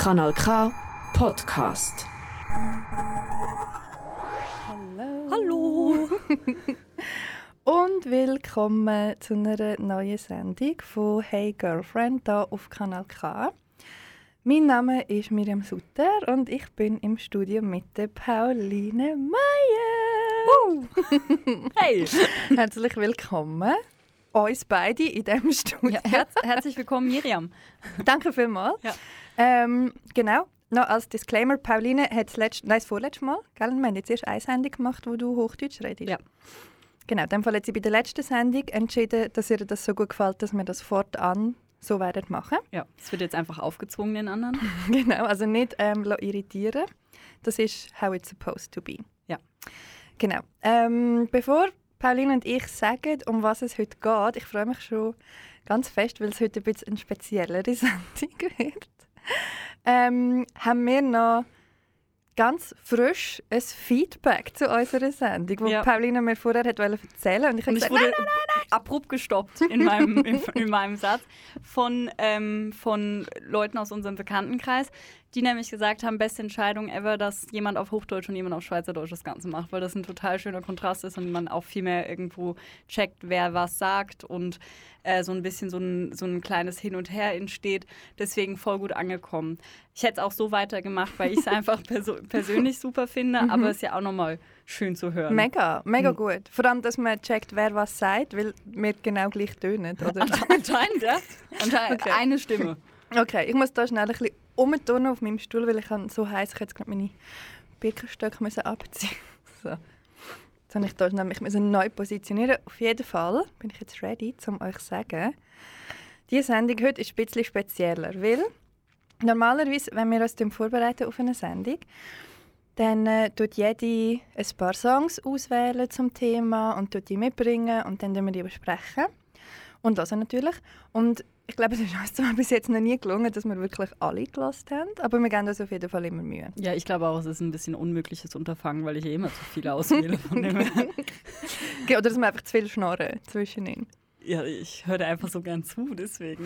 Kanal K Podcast. Hallo. Hallo! Und willkommen zu einer neuen Sendung von Hey Girlfriend hier auf Kanal K. Mein Name ist Miriam Sutter und ich bin im Studio mit der Pauline Meyer. Hey! Herzlich willkommen uns beide in diesem Studio. Ja, herz herzlich willkommen, Miriam. Danke vielmals. Ja. Ähm, genau, noch als Disclaimer, Pauline hat das, letzte, nein, das vorletzte Mal, gell? wir haben jetzt erst eine Sendung gemacht, wo du Hochdeutsch redest. Ja. Genau, in dem Fall hat sie bei der letzten Sendung entschieden, dass ihr das so gut gefällt, dass wir das fortan so werden machen. Ja, es wird jetzt einfach aufgezwungen den anderen. genau, also nicht ähm, irritieren. Das ist how it's supposed to be. Ja. Genau. Ähm, bevor Pauline und ich sagen, um was es heute geht, ich freue mich schon ganz fest, weil es heute ein bisschen eine speziellere Sendung wird, ähm, haben wir noch ganz frisch ein Feedback zu unserer Sendung, wo Ja. Pauline mir vorher hat erzählen und ich habe gesagt, wurde abrupt gestoppt in meinem, in, in meinem Satz von, ähm, von Leuten aus unserem Bekanntenkreis, die nämlich gesagt haben, beste Entscheidung ever, dass jemand auf Hochdeutsch und jemand auf Schweizerdeutsch das Ganze macht, weil das ein total schöner Kontrast ist und man auch viel mehr irgendwo checkt, wer was sagt und äh, so ein bisschen so ein, so ein kleines Hin und Her entsteht. Deswegen voll gut angekommen. Ich hätte es auch so weitergemacht, weil ich es einfach perso persönlich super finde, aber es ist ja auch nochmal schön zu hören. Mega, mega Hm. gut. Vor allem, dass man checkt, wer was sagt, weil wir genau gleich tönen, oder? Anscheinend, ja. Anscheinend Okay. eine Stimme. Okay, ich muss da schnell ein bisschen umturnen auf meinem Stuhl, weil ich so heiß, ich jetzt gerade meine Birkenstöcke müssen abziehen. So. Jetzt habe ich da nämlich müssen neu positionieren. Auf jeden Fall bin ich jetzt ready, um euch zu sagen, diese Sendung heute ist ein bisschen spezieller, weil normalerweise, wenn wir uns vorbereiten auf eine Sendung, dann äh, tut jede ein paar Songs auswählen zum Thema und tut die mitbringen und dann wir die besprechen. Und das natürlich. Und ich glaube, es ist uns zwar bis jetzt noch nie gelungen, dass wir wirklich alle gelassen haben, aber wir geben uns auf jeden Fall immer Mühe. Ja, ich glaube auch, es ist ein bisschen unmögliches Unterfangen, weil ich eh immer zu viel auswähle. Von dem. Okay, Oder dass wir einfach zu viel schnarren zwischen ihnen. ja, ich höre einfach so gern zu, deswegen.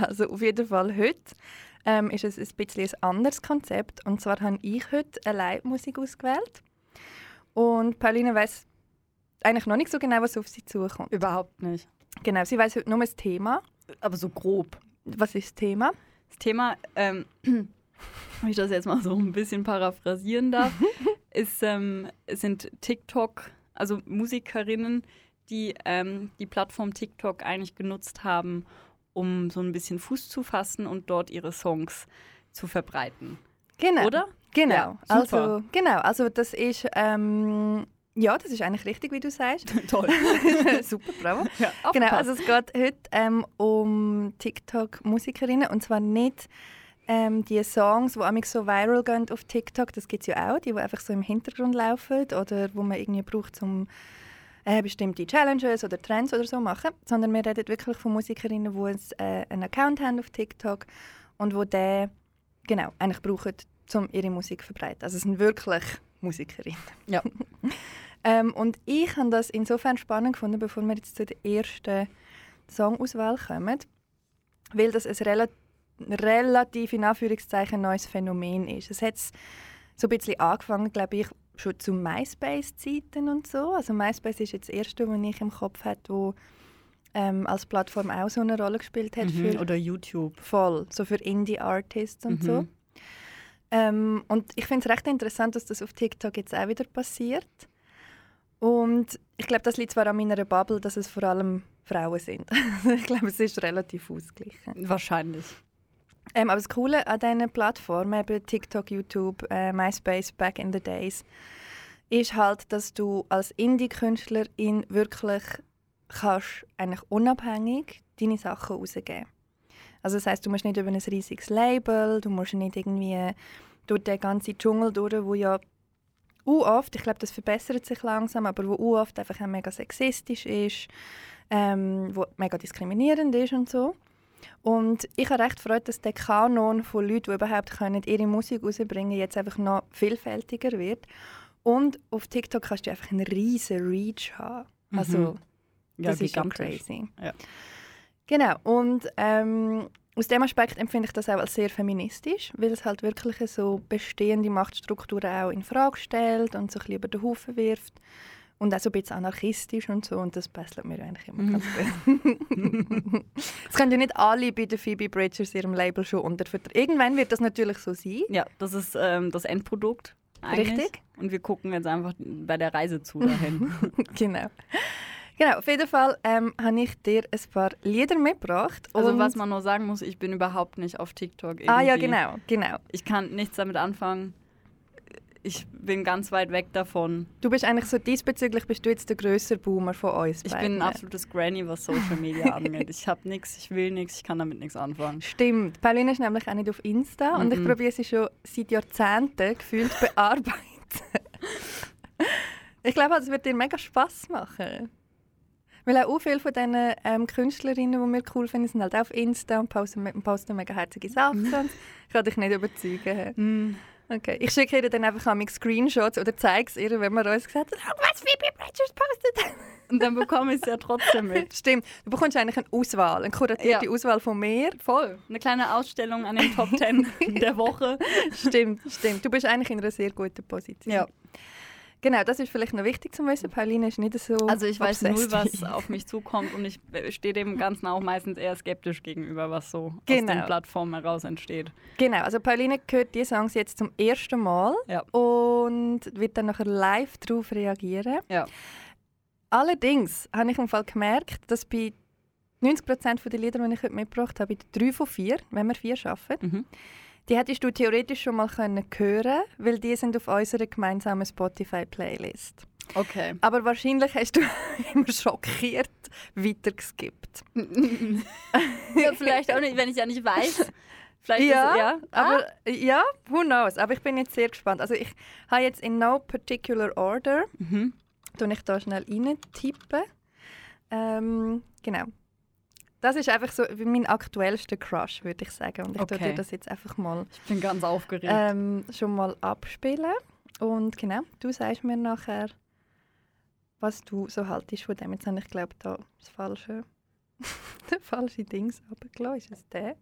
Also auf jeden Fall heute ähm, ist es ein bisschen ein anderes Konzept. Und zwar habe ich heute eine Live-Musik ausgewählt. Und Pauline weiß eigentlich noch nicht so genau, was auf sie zukommt. Überhaupt nicht. Genau, sie weiß heute nur das Thema. Aber so grob. Was ist das Thema? Das Thema, ähm, wenn ich das jetzt mal so ein bisschen paraphrasieren darf, ist, ähm, sind TikTok, also Musikerinnen, die ähm, die Plattform TikTok eigentlich genutzt haben, um so ein bisschen Fuß zu fassen und dort ihre Songs zu verbreiten. Genau. Oder? Genau. Ja, also, genau. Also das ist ähm, ja, das ist eigentlich richtig, wie du sagst. Toll. Super, bravo. Ja, Genau, also es geht heute ähm, um TikTok-Musikerinnen und zwar nicht ähm, die Songs, die amig so viral gehen auf TikTok, das gibt es ja auch, die, die einfach so im Hintergrund laufen oder wo man irgendwie braucht, um äh, bestimmte Challenges oder Trends oder so machen, sondern wir reden wirklich von Musikerinnen, die äh, einen Account haben auf TikTok und wo den genau, eigentlich brauchen, um ihre Musik zu verbreiten. Also es sind wirklich Musikerinnen. Ja. Ähm, und ich habe das insofern spannend gefunden, bevor wir jetzt zu der ersten Songauswahl kommen, weil das ein rela relativ in Anführungszeichen neues Phänomen ist. Es hat so ein bisschen angefangen, glaube ich, schon zu MySpace-Zeiten und so. Also MySpace ist jetzt das erste, was ich im Kopf hatte, wo ähm, als Plattform auch so eine Rolle gespielt hat Mhm, für Oder YouTube. voll, so für Indie-Artists und Mhm. so. Ähm, und ich finde es recht interessant, dass das auf TikTok jetzt auch wieder passiert. Und ich glaube, das liegt zwar an meiner Bubble, dass es vor allem Frauen sind. ich glaube, es ist relativ ausgeglichen. Wahrscheinlich. Ähm, aber das Coole an diesen Plattformen, eben TikTok, YouTube, äh, MySpace, back in the days, ist halt, dass du als Indie-Künstlerin wirklich kannst eigentlich unabhängig deine Sachen rausgeben. Also das heißt, du musst nicht über ein riesiges Label, du musst nicht irgendwie durch den ganzen Dschungel durch, wo ja oft, ich glaube, das verbessert sich langsam, aber wo oft einfach auch mega sexistisch ist, ähm, wo mega diskriminierend ist und so. Und ich habe recht gefreut, dass der Kanon von Leuten, die überhaupt können, ihre Musik rausbringen jetzt einfach noch vielfältiger wird. Und auf TikTok kannst du einfach einen riesen Reach haben. Also, Ja, das ist schon crazy. Ja. Genau, und ähm, aus dem Aspekt empfinde ich das auch als sehr feministisch, weil es halt wirklich so bestehende Machtstrukturen auch in Frage stellt und so ein bisschen über den Haufen wirft. Und auch so ein bisschen anarchistisch und so. Und das passt mir eigentlich immer ganz gut. Es können ja nicht alle bei der Phoebe Bridgers ihrem Label schon unter Irgendwann wird das natürlich so sein. Ja, das ist ähm, das Endprodukt. Eigentlich. Richtig. Und wir gucken jetzt einfach bei der Reise zu dahin. genau. Genau, auf jeden Fall ähm, habe ich dir ein paar Lieder mitgebracht. also was man nur sagen muss, ich bin überhaupt nicht auf TikTok. Irgendwie. Ah ja, genau, genau. Ich kann nichts damit anfangen. Ich bin ganz weit weg davon. Du bist eigentlich so diesbezüglich bist du jetzt der grösser Boomer von uns Ich beiden. bin ein absolutes Granny, was Social Media angeht. Ich habe nichts, ich will nichts, ich kann damit nichts anfangen. Stimmt. Pauline ist nämlich auch nicht auf Insta und ich Mhm. probiere sie schon seit Jahrzehnten gefühlt bearbeiten. ich glaube, es wird dir mega Spass machen. Weil auch viele von diesen ähm, Künstlerinnen, die wir cool finden, sind halt auf Insta und posten, posten mega herzige Sachen. und ich kann dich nicht überzeugen. Mm. Okay. Ich schicke ihr dann einfach mal Screenshots oder zeige es ihr, wenn wir uns gesagt haben, «Schau, was Phoebe Bridgers postet. Und dann bekomme ich es ja trotzdem mit. Stimmt. Du bekommst eigentlich eine Auswahl, eine kuratierte Ja. Auswahl von mir. Voll. Eine kleine Ausstellung an den Top 10 der Woche. Stimmt, stimmt. Du bist eigentlich in einer sehr guten Position. Ja. Genau, das ist vielleicht noch wichtig zu wissen. Pauline ist nicht so. Also ich weiß null, was auf mich zukommt und ich stehe dem Ganzen auch meistens eher skeptisch gegenüber, was so aus Genau. den Plattformen heraus entsteht. Genau, also Pauline hört die Songs jetzt zum ersten Mal Ja. und wird dann nachher live darauf reagieren. Ja. Allerdings habe ich im Fall gemerkt, dass bei 90% der Lieder, die ich heute mitgebracht habe, bei drei von vier, wenn wir vier schaffen, Mhm. Die hättest du theoretisch schon mal können hören, weil die sind auf unserer gemeinsamen Spotify-Playlist. Okay. Aber wahrscheinlich hast du immer schockiert weitergeskippt. ja, vielleicht auch nicht, wenn ich ja nicht weiß. Vielleicht Ja, ist, ja. Aber ja, who knows? Aber ich bin jetzt sehr gespannt. Also ich habe jetzt in no particular order, Mhm. tue ich da schnell rein tippen. Ähm, genau. Das ist einfach so mein aktuellster Crush, würde ich sagen. Und ich tue Okay. dir das jetzt einfach mal Ich bin ganz aufgeregt. ähm, schon mal abspielen. Und genau, du sagst mir nachher, was du so haltest von dem. Jetzt habe ich glaube da das falsche, das falsche Dings runtergelassen. Ist es der?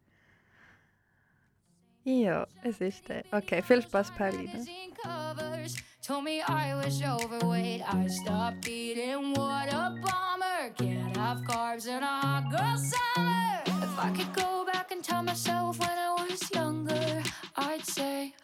Ja, es ist der. Okay, viel Spaß, Pauline. Told me I was overweight. I stopped eating. What a bummer. Can't have carbs in a hot girl summer. If I could go back and tell myself when I was younger, I'd say,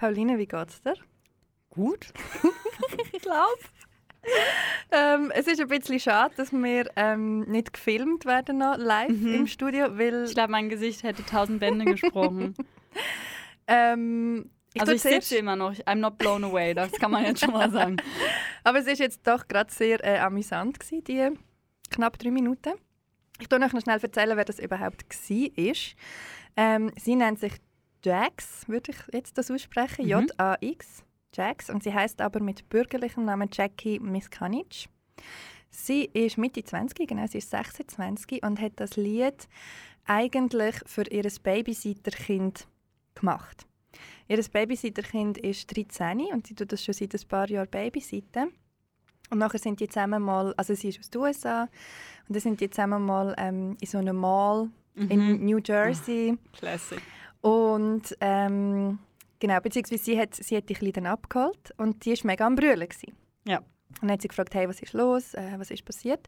Pauline, wie geht's dir? Gut. ich glaube. ähm, es ist ein bisschen schade, dass wir ähm, nicht gefilmt werden noch live Mhm. im Studio, weil Ich glaube, mein Gesicht hätte tausend Bände gesprochen. ähm, ich also ich sitze immer noch. I'm not blown away, das kann man jetzt schon mal sagen. Aber es ist jetzt doch gerade sehr äh, amüsant gewesen, die knapp drei Minuten. Ich tue euch noch schnell erzählen, wer das überhaupt war. Ähm, sie nennt sich Jax, würde ich jetzt das aussprechen, Mhm. J-A-X, Jax. Und sie heißt aber mit bürgerlichem Namen Jackie Miskanic. Sie ist Mitte 20, genau, sie ist 26 und hat das Lied eigentlich für ihr Babysitterkind gemacht. Ihr Babysitterkind ist 13 und sie tut das schon seit ein paar Jahren babysitten. Und nachher sind die zusammen mal, also sie ist aus den USA, und dann sind die zusammen mal ähm, in so einem Mall in Mhm. New Jersey. Classic. Und ähm, genau, beziehungsweise sie hat, sie hat die Kleine dann abgeholt und die war mega am Brüllen. Gewesen. Ja. Und dann hat sie gefragt, hey, was ist los, äh, was ist passiert?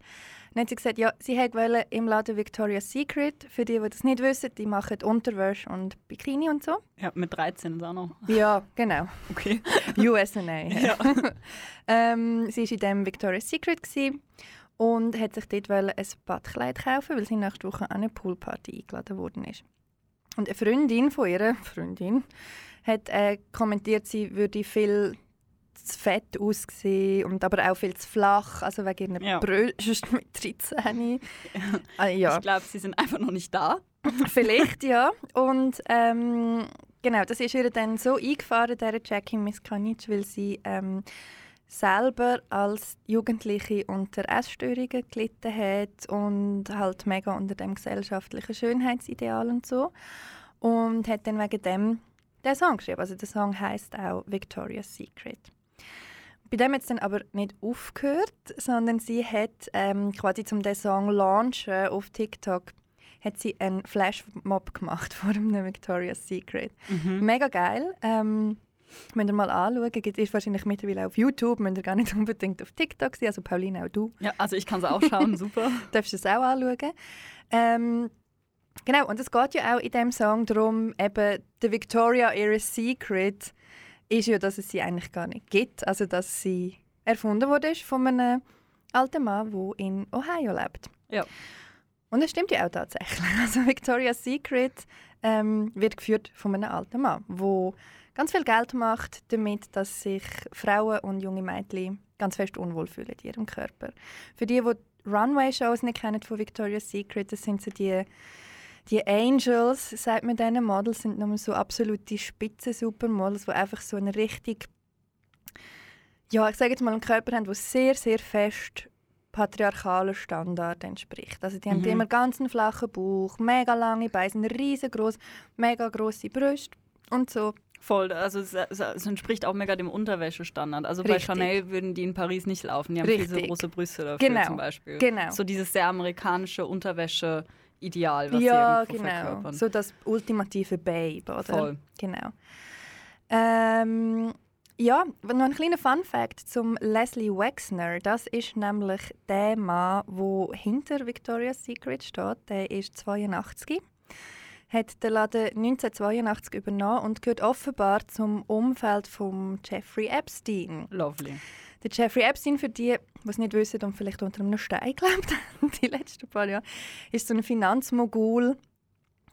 Dann hat sie gesagt, ja, sie wollte im Laden Victoria's Secret, für die, die das nicht wissen, die machen Unterwäsche und Bikini und so. Ja, mit 13 ist auch noch. Ja, genau. Okay. USA. Ja. ähm, sie war in diesem Victoria's Secret gewesen und hat sich dort ein Badkleid kaufen, weil sie nächste Woche an eine Poolparty eingeladen worden ist. Und eine Freundin von ihrer Freundin hat äh, kommentiert, sie würde viel zu fett aussehen und aber auch viel zu flach, also wegen ihren Ja. Brüsten mit 13. Ah, ja. Ich glaube, sie sind einfach noch nicht da. Vielleicht, ja. Und ähm, genau, das ist ihr dann so eingefahren, der Jackie Miskanic, weil sie ähm, selber als Jugendliche unter Essstörungen gelitten hat und halt mega unter dem gesellschaftlichen Schönheitsideal und so. Und hat dann wegen dem den Song geschrieben. Also der Song heißt auch Victoria's Secret. Bei dem hat es dann aber nicht aufgehört, sondern sie hat ähm, quasi zum den Song launchen auf TikTok hat sie einen Flashmob gemacht vor dem Victoria's Secret. Mhm. Mega geil. Ähm, Müsst ihr mal anschauen. Gibt ist wahrscheinlich mittlerweile auf YouTube. Müsst ihr gar nicht unbedingt auf TikTok sein. Also Pauline, auch du Ja, also ich kann es auch schauen, super. darfst es auch anschauen. Ähm, genau, und es geht ja auch in diesem Song darum, eben, der Victoria Era Secret ist ja, dass es sie eigentlich gar nicht gibt. Also, dass sie erfunden wurde von einem alten Mann, der in Ohio lebt. Ja. Und das stimmt ja auch tatsächlich. Also Victoria's Secret ähm, wird geführt von einem alten Mann, der ganz viel Geld macht damit, dass sich Frauen und junge Mädchen ganz fest unwohl fühlen in ihrem Körper. Für die, die Runway-Shows nicht kennen von Victoria's Secret, das sind so die, die Angels, sagt man diesen Models, sind nur so absolute Spitzen-Supermodels, die einfach so einen richtig, ja, ich sage jetzt mal einen Körper haben, der sehr, sehr fest patriarchalen Standard entspricht. Also die haben Mhm. immer ganz einen flachen Bauch, mega lange Beine, riesengroß, mega große Brüste und so. Voll, also es, es, entspricht auch mega dem Unterwäschestandard. Also bei Richtig. Chanel würden die in Paris nicht laufen. Die haben Richtig. große Brüste dafür Genau, zum Beispiel. genau. So dieses sehr amerikanische Unterwäsche-Ideal, was ja, sie genau. verkörpern. So das ultimative Babe, oder? Voll. Genau. Ähm, ja, noch ein kleiner Fun-Fact zum Leslie Wexner. Das ist nämlich der Mann, der hinter Victoria's Secret steht. Der ist 82. Hat den Laden 1982 übernommen und gehört offenbar zum Umfeld von Jeffrey Epstein. Lovely. Der Jeffrey Epstein, für die, die es nicht wissen und vielleicht unter einem Stein gelebt haben, die letzten paar Jahre, ist so ein Finanzmogul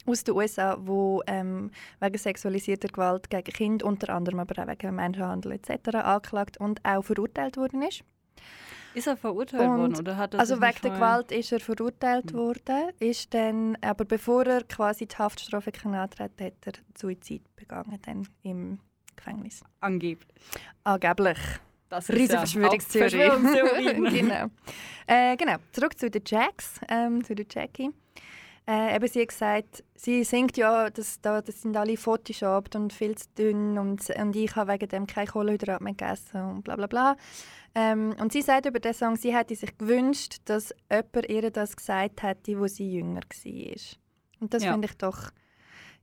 aus den USA, wo ähm, wegen sexualisierter Gewalt gegen Kinder, unter anderem aber auch wegen Menschenhandel etc. angeklagt und auch verurteilt worden ist. Ist er verurteilt Und- worden oder hat er also sich wegen der Gewalt ist er verurteilt worden, ist dann, aber bevor er quasi die Haftstrafe kann antreten hat er Suizid begangen dann im Gefängnis. Angeblich. Angeblich. Das Riesen ja Verschwörungstheorie. genau. Äh, genau. Zurück zu den Jacks, ähm, zu der Jackie. Äh, eben, sie hat gesagt, sie singt ja, dass da, das sind alle photoshopped und viel zu dünn und, und ich habe wegen dem kein Kohlenhydrat mehr gegessen und bla bla bla. Ähm, und sie sagt über den Song, sie hätte sich gewünscht, dass jemand ihr das gesagt hätte, wo sie jünger war. Und das Ja. finde ich doch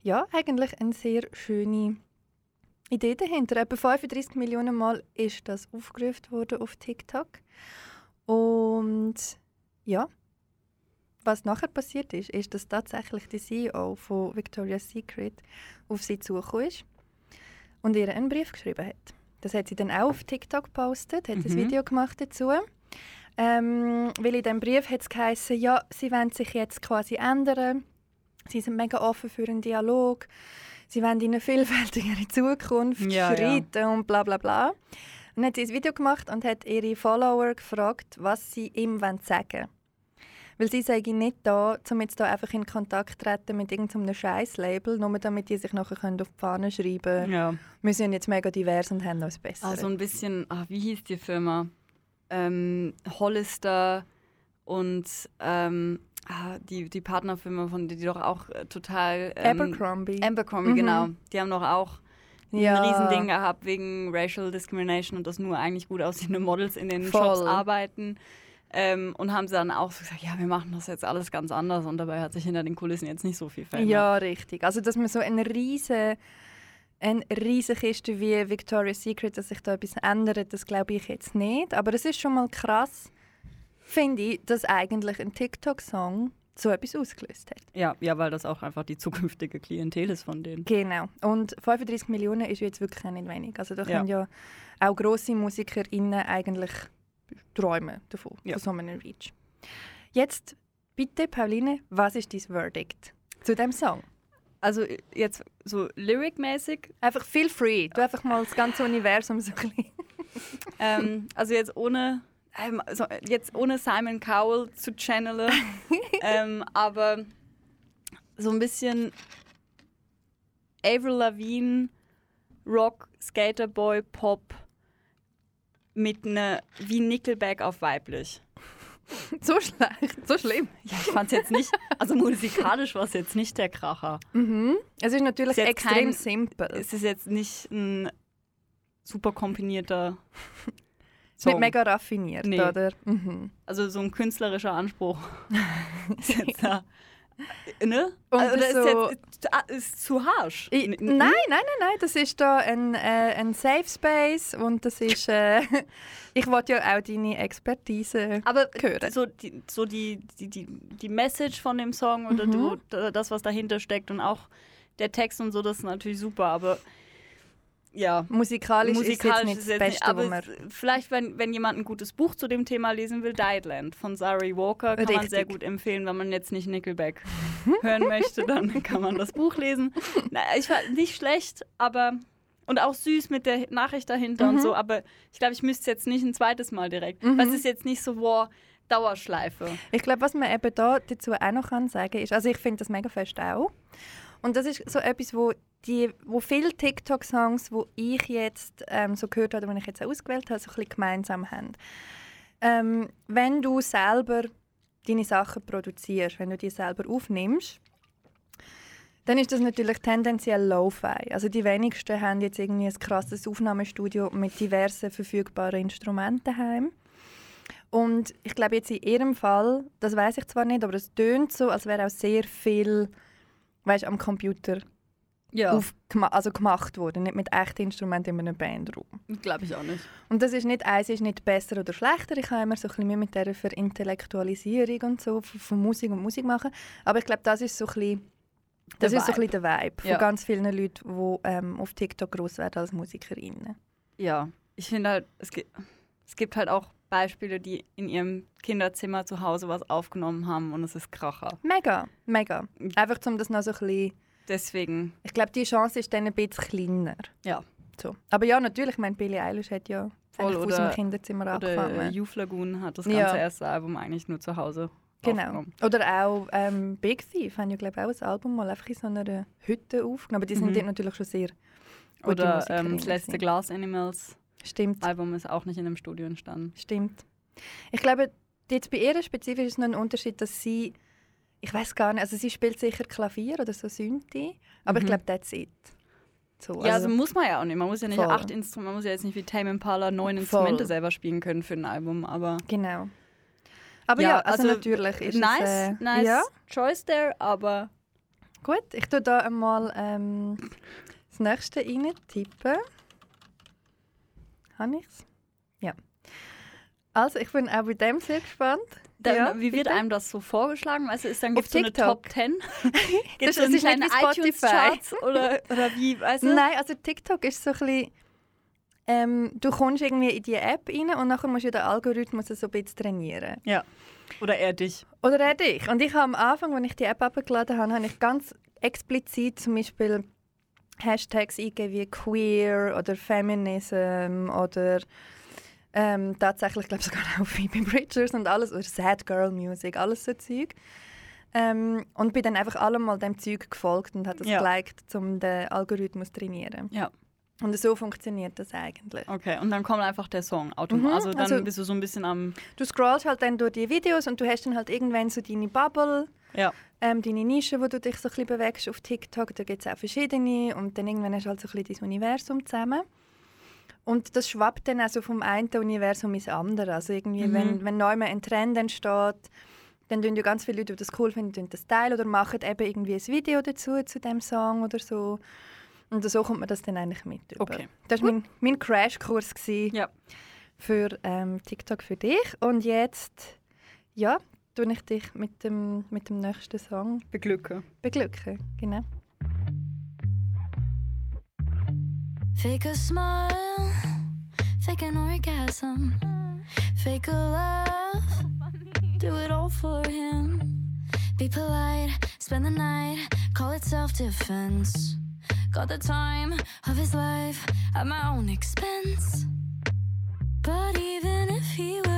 ja, eigentlich eine sehr schöne Idee dahinter. Etwa 35 Millionen Mal ist das aufgerufen worden auf TikTok. Und ja, was nachher passiert ist, ist, dass tatsächlich die CEO von Victoria's Secret auf sie zugekommen ist und ihr einen Brief geschrieben hat. Das hat sie dann auch auf TikTok gepostet, hat ein Mhm. Video gemacht dazu. Ähm, weil in diesem Brief hat es geheißen, ja, sie wollen sich jetzt quasi ändern. Sie sind mega offen für einen Dialog. Sie wollen in eine vielfältigere Zukunft Ja, ja. schreiten und bla bla bla. Und dann hat sie ein Video gemacht und hat ihre Follower gefragt, was sie ihm sagen wollen. Weil sie sagen nicht da, um jetzt da einfach in Kontakt zu treten mit irgendeinem Scheiß-Label, nur damit die sich nachher können auf die Fahne schreiben können. Ja. Wir sind jetzt mega divers und haben uns besser. Also ein bisschen, ach, wie hieß die Firma? Ähm, Hollister und ähm, ah, die, die Partnerfirma von die, die doch auch äh, total. Ähm, Abercrombie. Abercrombie, Mhm. genau. Die haben doch auch Ja. ein Riesending gehabt wegen Racial Discrimination und dass nur eigentlich gut aussehende Models in den Voll. Shops arbeiten. Ähm, und haben sie dann auch so gesagt, ja, wir machen das jetzt alles ganz anders und dabei hat sich hinter den Kulissen jetzt nicht so viel verändert. Ja, richtig. Also, dass man so eine riese, eine riesige Kiste wie Victoria's Secret, dass sich da etwas ändert, das glaube ich jetzt nicht. Aber es ist schon mal krass, finde ich, dass eigentlich ein TikTok-Song so etwas ausgelöst hat. Ja, ja, weil das auch einfach die zukünftige Klientel ist von denen. Genau. Und 35 Millionen ist jetzt wirklich nicht wenig. Also da Ja. können ja auch grosse MusikerInnen eigentlich träumen davon, Ja. von so einem Reach. Jetzt bitte, Pauline, was ist dein Verdict zu dem Song? Also jetzt so lyric-mäßig, Einfach feel free. Du einfach mal das ganze Universum so ein bisschen. ähm, also jetzt ohne, ähm, so, jetzt ohne Simon Cowell zu channeln, ähm, aber so ein bisschen Avril Lavigne, Rock, Skaterboy, Pop mit einer wie Nickelback auf weiblich. so schlecht, so schlimm. Ja, ich fand's jetzt nicht, also musikalisch war es jetzt nicht der Kracher. Mhm. Es ist natürlich Ist jetzt extrem kein- simpel. Es ist jetzt nicht ein super kombinierter Es ist nicht Song. mega raffiniert, Nee. oder? Mhm. Also so ein künstlerischer Anspruch. ist jetzt da, ne? Und also das so- ist, jetzt, ah, ist zu harsch. Ich, nein, nein, nein, nein, das ist da ein, äh, ein Safe Space und das ist. Äh, ich wollte ja auch deine Expertise. Aber hören. so, die, so die, die, die, die Message von dem Song oder Mhm. du, da- das, was dahinter steckt und auch der Text und so, das ist natürlich super, aber ja. Musikalisch, Musikalisch ist jetzt nicht das Beste, aber man. vielleicht, wenn, wenn jemand ein gutes Buch zu dem Thema lesen will, Dietland von Sari Walker kann man Richtig. sehr gut empfehlen. Wenn man jetzt nicht Nickelback hören möchte, dann kann man das Buch lesen. Na, ich fand nicht schlecht, aber und auch süß mit der Nachricht dahinter Mhm. und so. Aber ich glaube, ich müsste es jetzt nicht ein zweites Mal direkt. Mhm. Was ist jetzt nicht so wow, Dauerschleife? Ich glaube, was man eben da dazu auch noch kann sagen ist, also ich finde das mega fest auch. Und das ist so etwas, wo die, wo viele TikTok-Songs, wo ich jetzt ähm, so gehört habe, die ich jetzt auch ausgewählt habe, so ein bisschen gemeinsam haben. Ähm, wenn du selber deine Sachen produzierst, wenn du die selber aufnimmst, dann ist das natürlich tendenziell Lo-Fi. Also die wenigsten haben jetzt irgendwie ein krasses Aufnahmestudio mit diversen verfügbaren Instrumenten daheim. Und ich glaube jetzt in ihrem Fall, das weiß ich zwar nicht, aber es tönt so, als wäre auch sehr viel weißt, am Computer Ja, also gemacht worden, nicht mit echten Instrumenten in einem Bandraum. glaube ich auch nicht. Und das ist nicht, eins ist nicht besser oder schlechter. Ich habe immer so ein bisschen mit dieser Verintellektualisierung und so von, von Musik und Musik machen. Aber ich glaube, das ist so ein bisschen, das Der ist so ein bisschen der Vibe von Ja. ganz vielen Leuten, die ähm, auf TikTok groß werden als Musikerinnen. Ja, ich finde halt, es gibt, es gibt halt auch Beispiele, die in ihrem Kinderzimmer zu Hause was aufgenommen haben und es ist Kracher. Mega, mega. Einfach um das noch so ein bisschen Deswegen, Ich glaube, die Chance ist dann ein bisschen kleiner. Ja. So. Aber ja, natürlich, ich meine, Billie Eilish hat ja Voll, aus dem Kinderzimmer oder angefangen. Youth Lagoon hat das Ja. ganze erste Album eigentlich nur zu Hause Genau. Oder auch ähm, Big Thief haben ja, glaube ich, auch ein Album mal einfach in so einer Hütte aufgenommen. Aber die sind Mhm. dort natürlich schon sehr gute Oder ähm, das letzte. Glass Animals Stimmt, Album ist auch nicht in einem Studio entstanden. stimmt. Ich glaube, jetzt bei ihr spezifisch ist noch ein Unterschied, dass sie, ich weiß gar nicht, also sie spielt sicher Klavier oder so Synthi, aber ich Mhm. glaube, that's it. So, ja, also muss man ja auch nicht. Man muss ja nicht Voll. acht Instrumente, man muss ja jetzt nicht wie Tame Impala neun Voll. Instrumente selber spielen können für ein Album, aber Genau. Aber ja, also, natürlich ist nice, es... Äh, nice Ja, choice there, aber Gut, ich tue da einmal ähm, das nächste rein tippen. Habe ich's? Ja. Also, ich bin auch bei dem sehr gespannt. Dann, Ja, wie wird bitte? einem das so vorgeschlagen? Du, ist dann Auf gibt's so eine TikTok. Top 10? Das- Gibt's das so ist einen nicht kleinen iTunes-Charts oder, oder wie, weißt du? Nein, also TikTok ist so ein bisschen, ähm, du kommst irgendwie in die App rein und nachher musst du den Algorithmus so ein bisschen trainieren. Ja. Oder eher dich. Oder er dich. Und ich habe am Anfang, als ich die App abgeladen habe, habe ich ganz explizit zum Beispiel Hashtags eingegeben wie queer oder Feminism oder ähm, tatsächlich, glaube sogar auch Phoebe Bridgers und alles, oder Sad Girl Music, alles so Zeug. Ähm, und bin dann einfach allemal dem Zeug gefolgt und habe das Ja. geliked, um den Algorithmus zu trainieren. Ja. Und so funktioniert das eigentlich. Okay, und dann kommt einfach der Song automatisch. Mhm, also dann also- bist du so ein bisschen am. Du scrollst halt dann durch die Videos und du hast dann halt irgendwann so deine Bubble, Ja. Ähm, deine Nische, wo du dich so ein bisschen bewegst auf TikTok. Da gibt es auch verschiedene und dann irgendwann hast du halt so ein bisschen dein Universum zusammen. Und das schwappt dann also vom einen Universum ins andere. Also irgendwie, Mhm. wenn, wenn neu ein Trend entsteht, dann tun ja ganz viele Leute, die das cool finden, tun das teilen oder machen eben irgendwie ein Video dazu, zu dem Song oder so. Und so kommt man das dann eigentlich mit über. Okay. Das war mein, mein Crashkurs Ja. für ähm, TikTok für dich. Und jetzt, ja, tue ich dich mit dem, mit dem nächsten Song Beglücke. beglücken. Genau. Fake a smile, fake an orgasm, fake a love, do it all for him. Be polite, spend the night, call it self defense. Got the time of his life at my own expense. But even if he were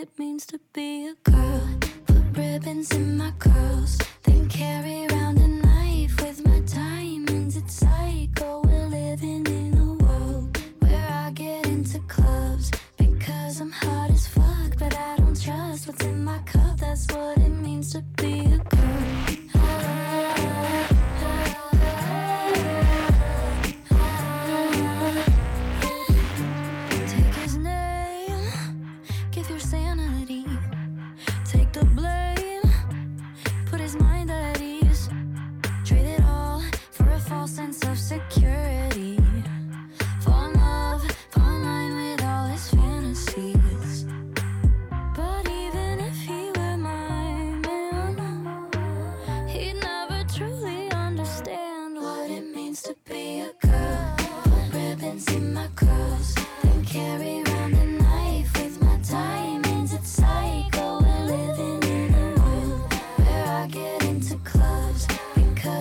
it means to be a girl. Put ribbons in my curls, then carry around a knife with my diamonds. It's psycho. We're living in a world where I get into clubs because I'm hot as fuck, but I don't trust what's in my cup. That's what it means to be a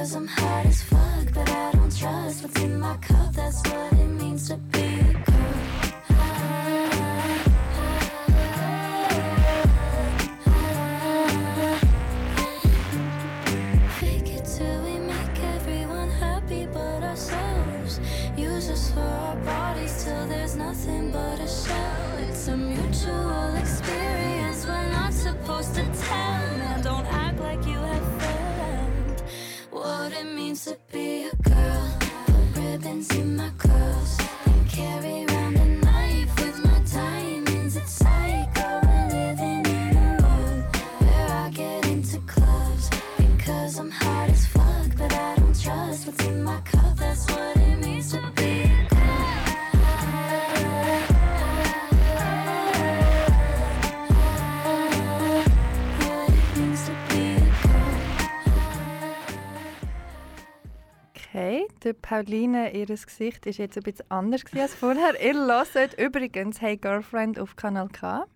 because I'm hot as fuck, but I don't trust what's in my cup. That's what der Pauline, ihr Gesicht ist jetzt ein bisschen anders als vorher. Ihr hört übrigens «Hey Girlfriend» auf Kanal K.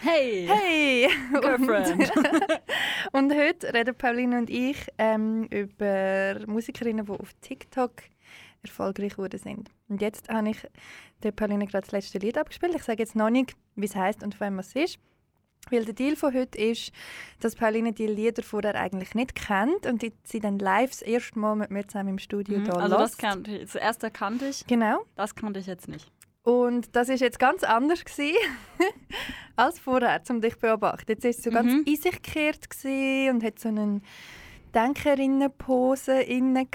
Hey! Hey! Girlfriend. Und, und heute reden Pauline und ich ähm, über Musikerinnen, die auf TikTok erfolgreich sind. Und jetzt habe ich der Pauline gerade das letzte Lied abgespielt. Ich sage jetzt noch nicht, wie es heißt und von wem es ist. Weil der Deal von heute ist, dass Pauline die Lieder vorher eigentlich nicht kennt und die, sie dann live das erste Mal mit mir zusammen im Studio Mhm, da also das hört. kannte ich. Das erste kannte ich, Genau. das kannte ich jetzt nicht. Und das ist jetzt ganz anders gewesen, als vorher, um dich zu beobachten. Jetzt war es so ganz Mhm. in sich gekehrt und hat so eine Denkerinnenpose inne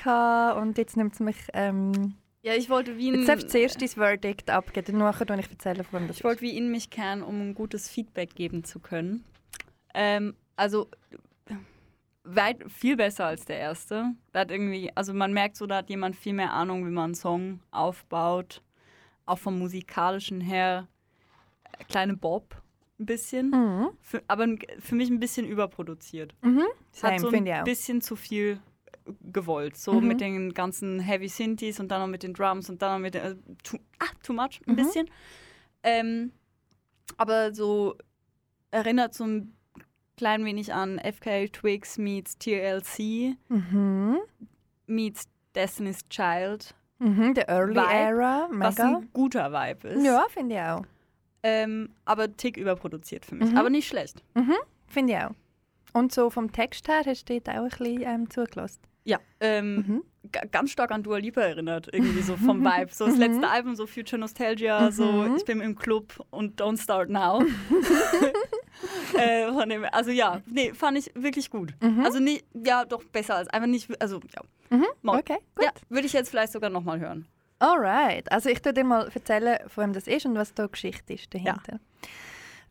und jetzt nimmt es mich... Ähm, Ja, ich wollte wie jetzt in, darfst du zuerst dein Verdict abgeben, dann nachher ich erzählen, von das ich wollte wie in mich kehren, um ein gutes Feedback geben zu können. Ähm, also weit viel besser als der erste. Da hat irgendwie, also man merkt so, da hat jemand viel mehr Ahnung, wie man einen Song aufbaut, auch vom musikalischen her äh, kleine Bob ein bisschen. Mhm. Für, aber für mich ein bisschen überproduziert. Mhm. Hat Same, so finde ich ein auch. bisschen zu viel gewollt. So Mhm. mit den ganzen Heavy Synthes und dann noch mit den Drums und dann noch mit den. Äh, too, ah, too much, ein Mhm. bisschen. Ähm, aber so erinnert so ein klein wenig an FK Twigs meets TLC Mhm. meets Destiny's Child. Mhm. Der Early Vibe, Era, Was mega. ein guter Vibe ist. Ja, finde ich auch. Ähm, aber tick überproduziert für mich. Mhm. Aber nicht schlecht. Finde ich auch. Und so vom Text her hast du dort auch ein bisschen ähm, zugelassen. Ja. Ähm, Mhm. ga- ganz stark an Dua Lipa erinnert, irgendwie so vom Vibe. So das Mhm. letzte Album, so Future Nostalgia, so Mhm. ich bin im Club und Don't Start Now. äh, von dem, also ja, nee, fand ich wirklich gut. Mhm. Also nie, ja, doch besser als einfach nicht, also ja. Mhm. Okay, gut. Ja, würde ich jetzt vielleicht sogar nochmal hören. Alright. Also ich tue dir mal erzählen, von wem das ist und was da Geschichte ist dahinter.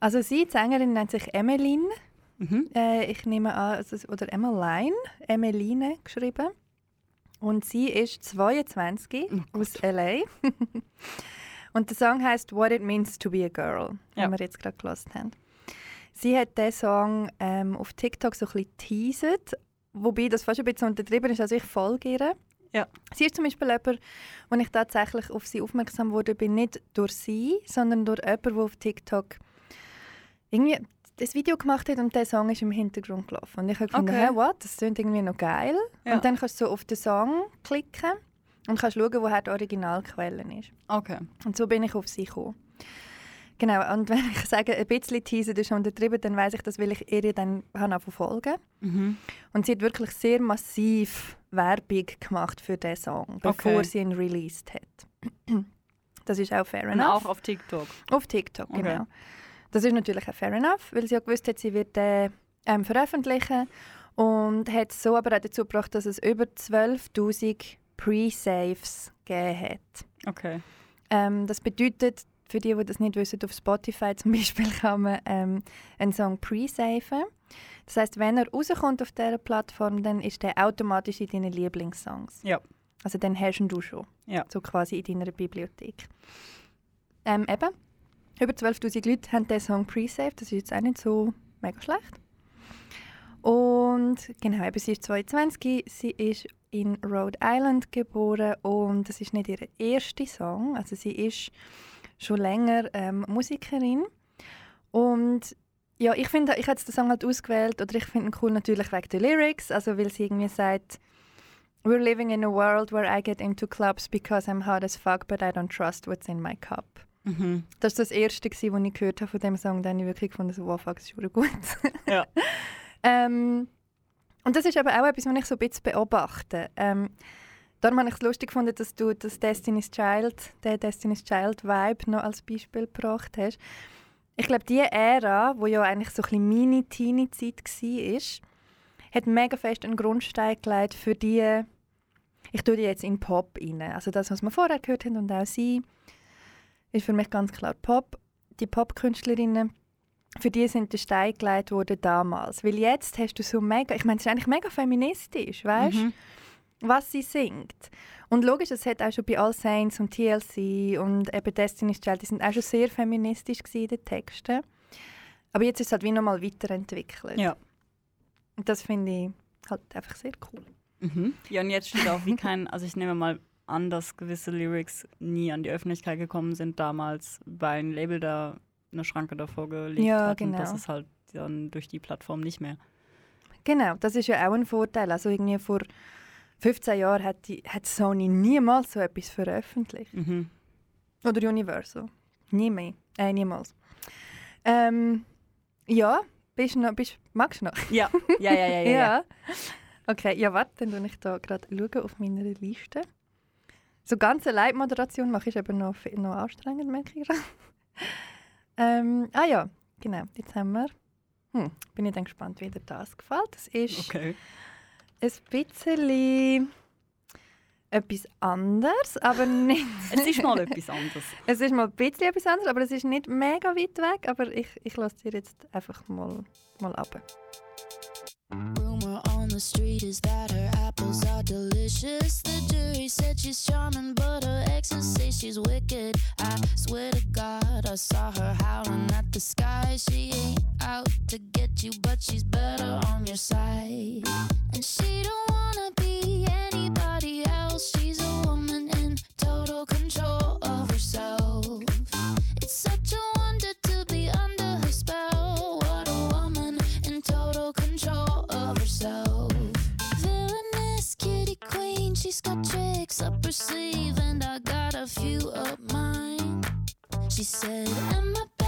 Also sie, die Sängerin, nennt sich Emmeline. Mhm. Äh, ich nehme an, also, es- oder Emmeline, Emmeline geschrieben. Und sie ist 22 Oh aus L.A. und der Song heißt What It Means to Be a Girl, Ja. den wir jetzt gerade gehört haben. Sie hat diesen Song ähm, auf TikTok so ein bisschen teasert, wobei das fast ein bisschen untertrieben ist, also ich folge ihr. Ja. Sie ist zum Beispiel jemand, wo ich tatsächlich auf sie aufmerksam wurde, bin nicht durch sie, sondern durch jemanden, der auf TikTok irgendwie das Video gemacht hat und der Song ist im Hintergrund gelaufen. Und ich habe gefunden, Okay. hey, what, das klingt irgendwie noch geil. Ja. Und dann kannst du so auf den Song klicken und kannst schauen, woher die Originalquelle ist. Okay. Und so bin ich auf sie gekommen. Genau, und wenn ich sage, ein bisschen teasen ist untertrieben, dann weiß ich das, weil ich ihr dann habe verfolgen. Mhm. Und sie hat wirklich sehr massiv Werbung gemacht für diesen Song, bevor Okay. sie ihn released hat. Das ist auch fair Und enough. auch auf TikTok. Auf TikTok, Okay. genau. Das ist natürlich auch fair enough, weil sie ja gewusst hat, sie wird den ähm, veröffentlichen und hat so aber auch dazu gebracht, dass es über 12'000 Pre-Saves gegeben hat. Okay. Ähm, das bedeutet, für die, die das nicht wissen, auf Spotify zum Beispiel kann man ähm, einen Song pre-saven. Das heißt, wenn er rauskommt auf dieser Plattform, dann ist der automatisch in deinen Lieblingssongs. Ja. Also dann hast du schon. Ja. So quasi in deiner Bibliothek. Ähm, eben, über 12'000 Leute haben diesen Song pre-saved. Das ist jetzt auch nicht so mega schlecht. Und genau, eben, sie ist 22, sie ist in Rhode Island geboren und das ist nicht ihr erster Song. Also sie ist schon länger ähm, Musikerin. Und ja, ich finde, ich jetzt den Song halt ausgewählt oder ich finde ihn cool natürlich wegen der Lyrics, also weil sie irgendwie sagt, We're living in a world where I get into clubs because I'm hot as fuck, but I don't trust what's in my cup. Mhm. Das war das Erste, was ich gehört habe von dem Song. Dann habe ich wirklich gefunden, so, wow, fuck, das ist gut. Ja. ähm, und das ist aber auch etwas, was ich so ein bisschen beobachte. Ähm, darum habe ich es lustig gefunden, dass du das Destiny's Child, den Destiny's Child Vibe noch als Beispiel gebracht hast. Ich glaube, die Ära, wo ja eigentlich so ein bisschen meine Teenie-Zeit war, hat mega fest einen Grundstein gelegt für die, ich tue die jetzt in Pop rein. Also das, was wir vorher gehört haben und auch sie, ist für mich ganz klar Pop. Die Popkünstlerinnen, für die sind der Stein gelegt worden damals. Weil jetzt hast du so mega, ich meine, es ist eigentlich mega feministisch, weißt Mhm. was sie singt. Und logisch, es hat auch schon bei All Saints und TLC und eben Destiny's Child, die sind auch schon sehr feministisch gewesen in den Texten. Aber jetzt ist es halt wie nochmal weiterentwickelt. Ja. Und das finde ich halt einfach sehr cool. Mhm. Ja, und jetzt steht auch wie kein, also ich nehme mal an, dass gewisse Lyrics nie an die Öffentlichkeit gekommen sind damals, weil ein Label da eine Schranke davor gelegt Ja, hat. Und das genau. ist halt dann durch die Plattform nicht mehr. Genau, das ist ja auch ein Vorteil. Also irgendwie vor 15 Jahren hat, die, hat Sony niemals so etwas veröffentlicht. Mhm. Oder Universal. Nie mehr. Äh, niemals. Ähm, ja, bist du noch, bist, magst du noch? Ja. ja, ja, ja, ja. ja. Okay, ja, warte, dann schaue ich da gerade auf meiner Liste. So ganze Live-Moderation mache ich aber noch, noch anstrengend, merke ich gerade. ähm, ah ja, genau, jetzt haben wir... Hm, bin ich dann gespannt, wie dir das gefällt. Das ist Okay. ein bisschen etwas anderes, aber nicht... Es ist mal etwas anderes. Es ist mal ein bisschen etwas anderes, aber es ist nicht mega weit weg. Aber ich, ich lasse dir jetzt einfach mal, mal ab. Rumor on street is that her apples are delicious. The jury said she's charming, but her exes say she's wicked. I swear to God, I saw her howling at the sky. She ain't out to get you, but she's better on your side. And she don't wanna be anybody else. She's a woman in total control She said, Am I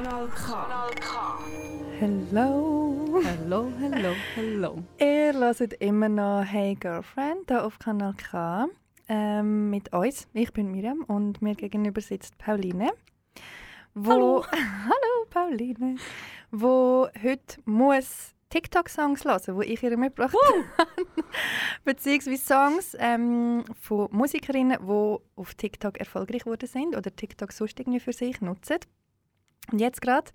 Kanal K. Hello! Hallo, hallo, hallo. Ihr hört immer noch Hey Girlfriend hier auf Kanal K. Ähm, mit uns. Ich bin Miriam und mir gegenüber sitzt Pauline. Wo, Hallo. Hallo Pauline. Wo heute muss TikTok-Songs hören, die ich ihr mitgebracht habe. Beziehungsweise Songs ähm, von Musikerinnen, die auf TikTok erfolgreich geworden sind oder TikTok sonst irgendwie für sich nutzen. Und jetzt gerade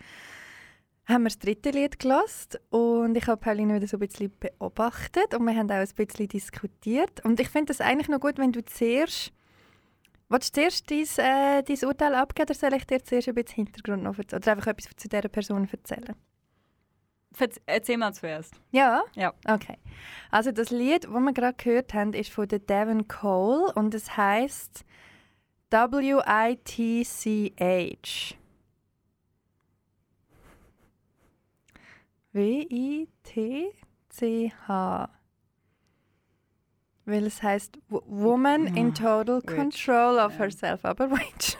haben wir das dritte Lied gelassen und ich habe Pauline wieder so ein bisschen beobachtet und wir haben auch ein bisschen diskutiert. Und ich finde es eigentlich noch gut, wenn du zuerst Willst du zuerst dein, äh, dein Urteil abgeben oder soll ich dir zuerst ein bisschen Hintergrund noch erzählen? Oder einfach etwas zu dieser Person erzählen? Erzähl mal zuerst. Ja? Ja. Okay. Also das Lied, das wir gerade gehört haben, ist von der Devon Cole und es heißt W-I-T-C-H. W-I-T-C-H. Weil es heißt Woman in total Wait. control of herself. Aber wait.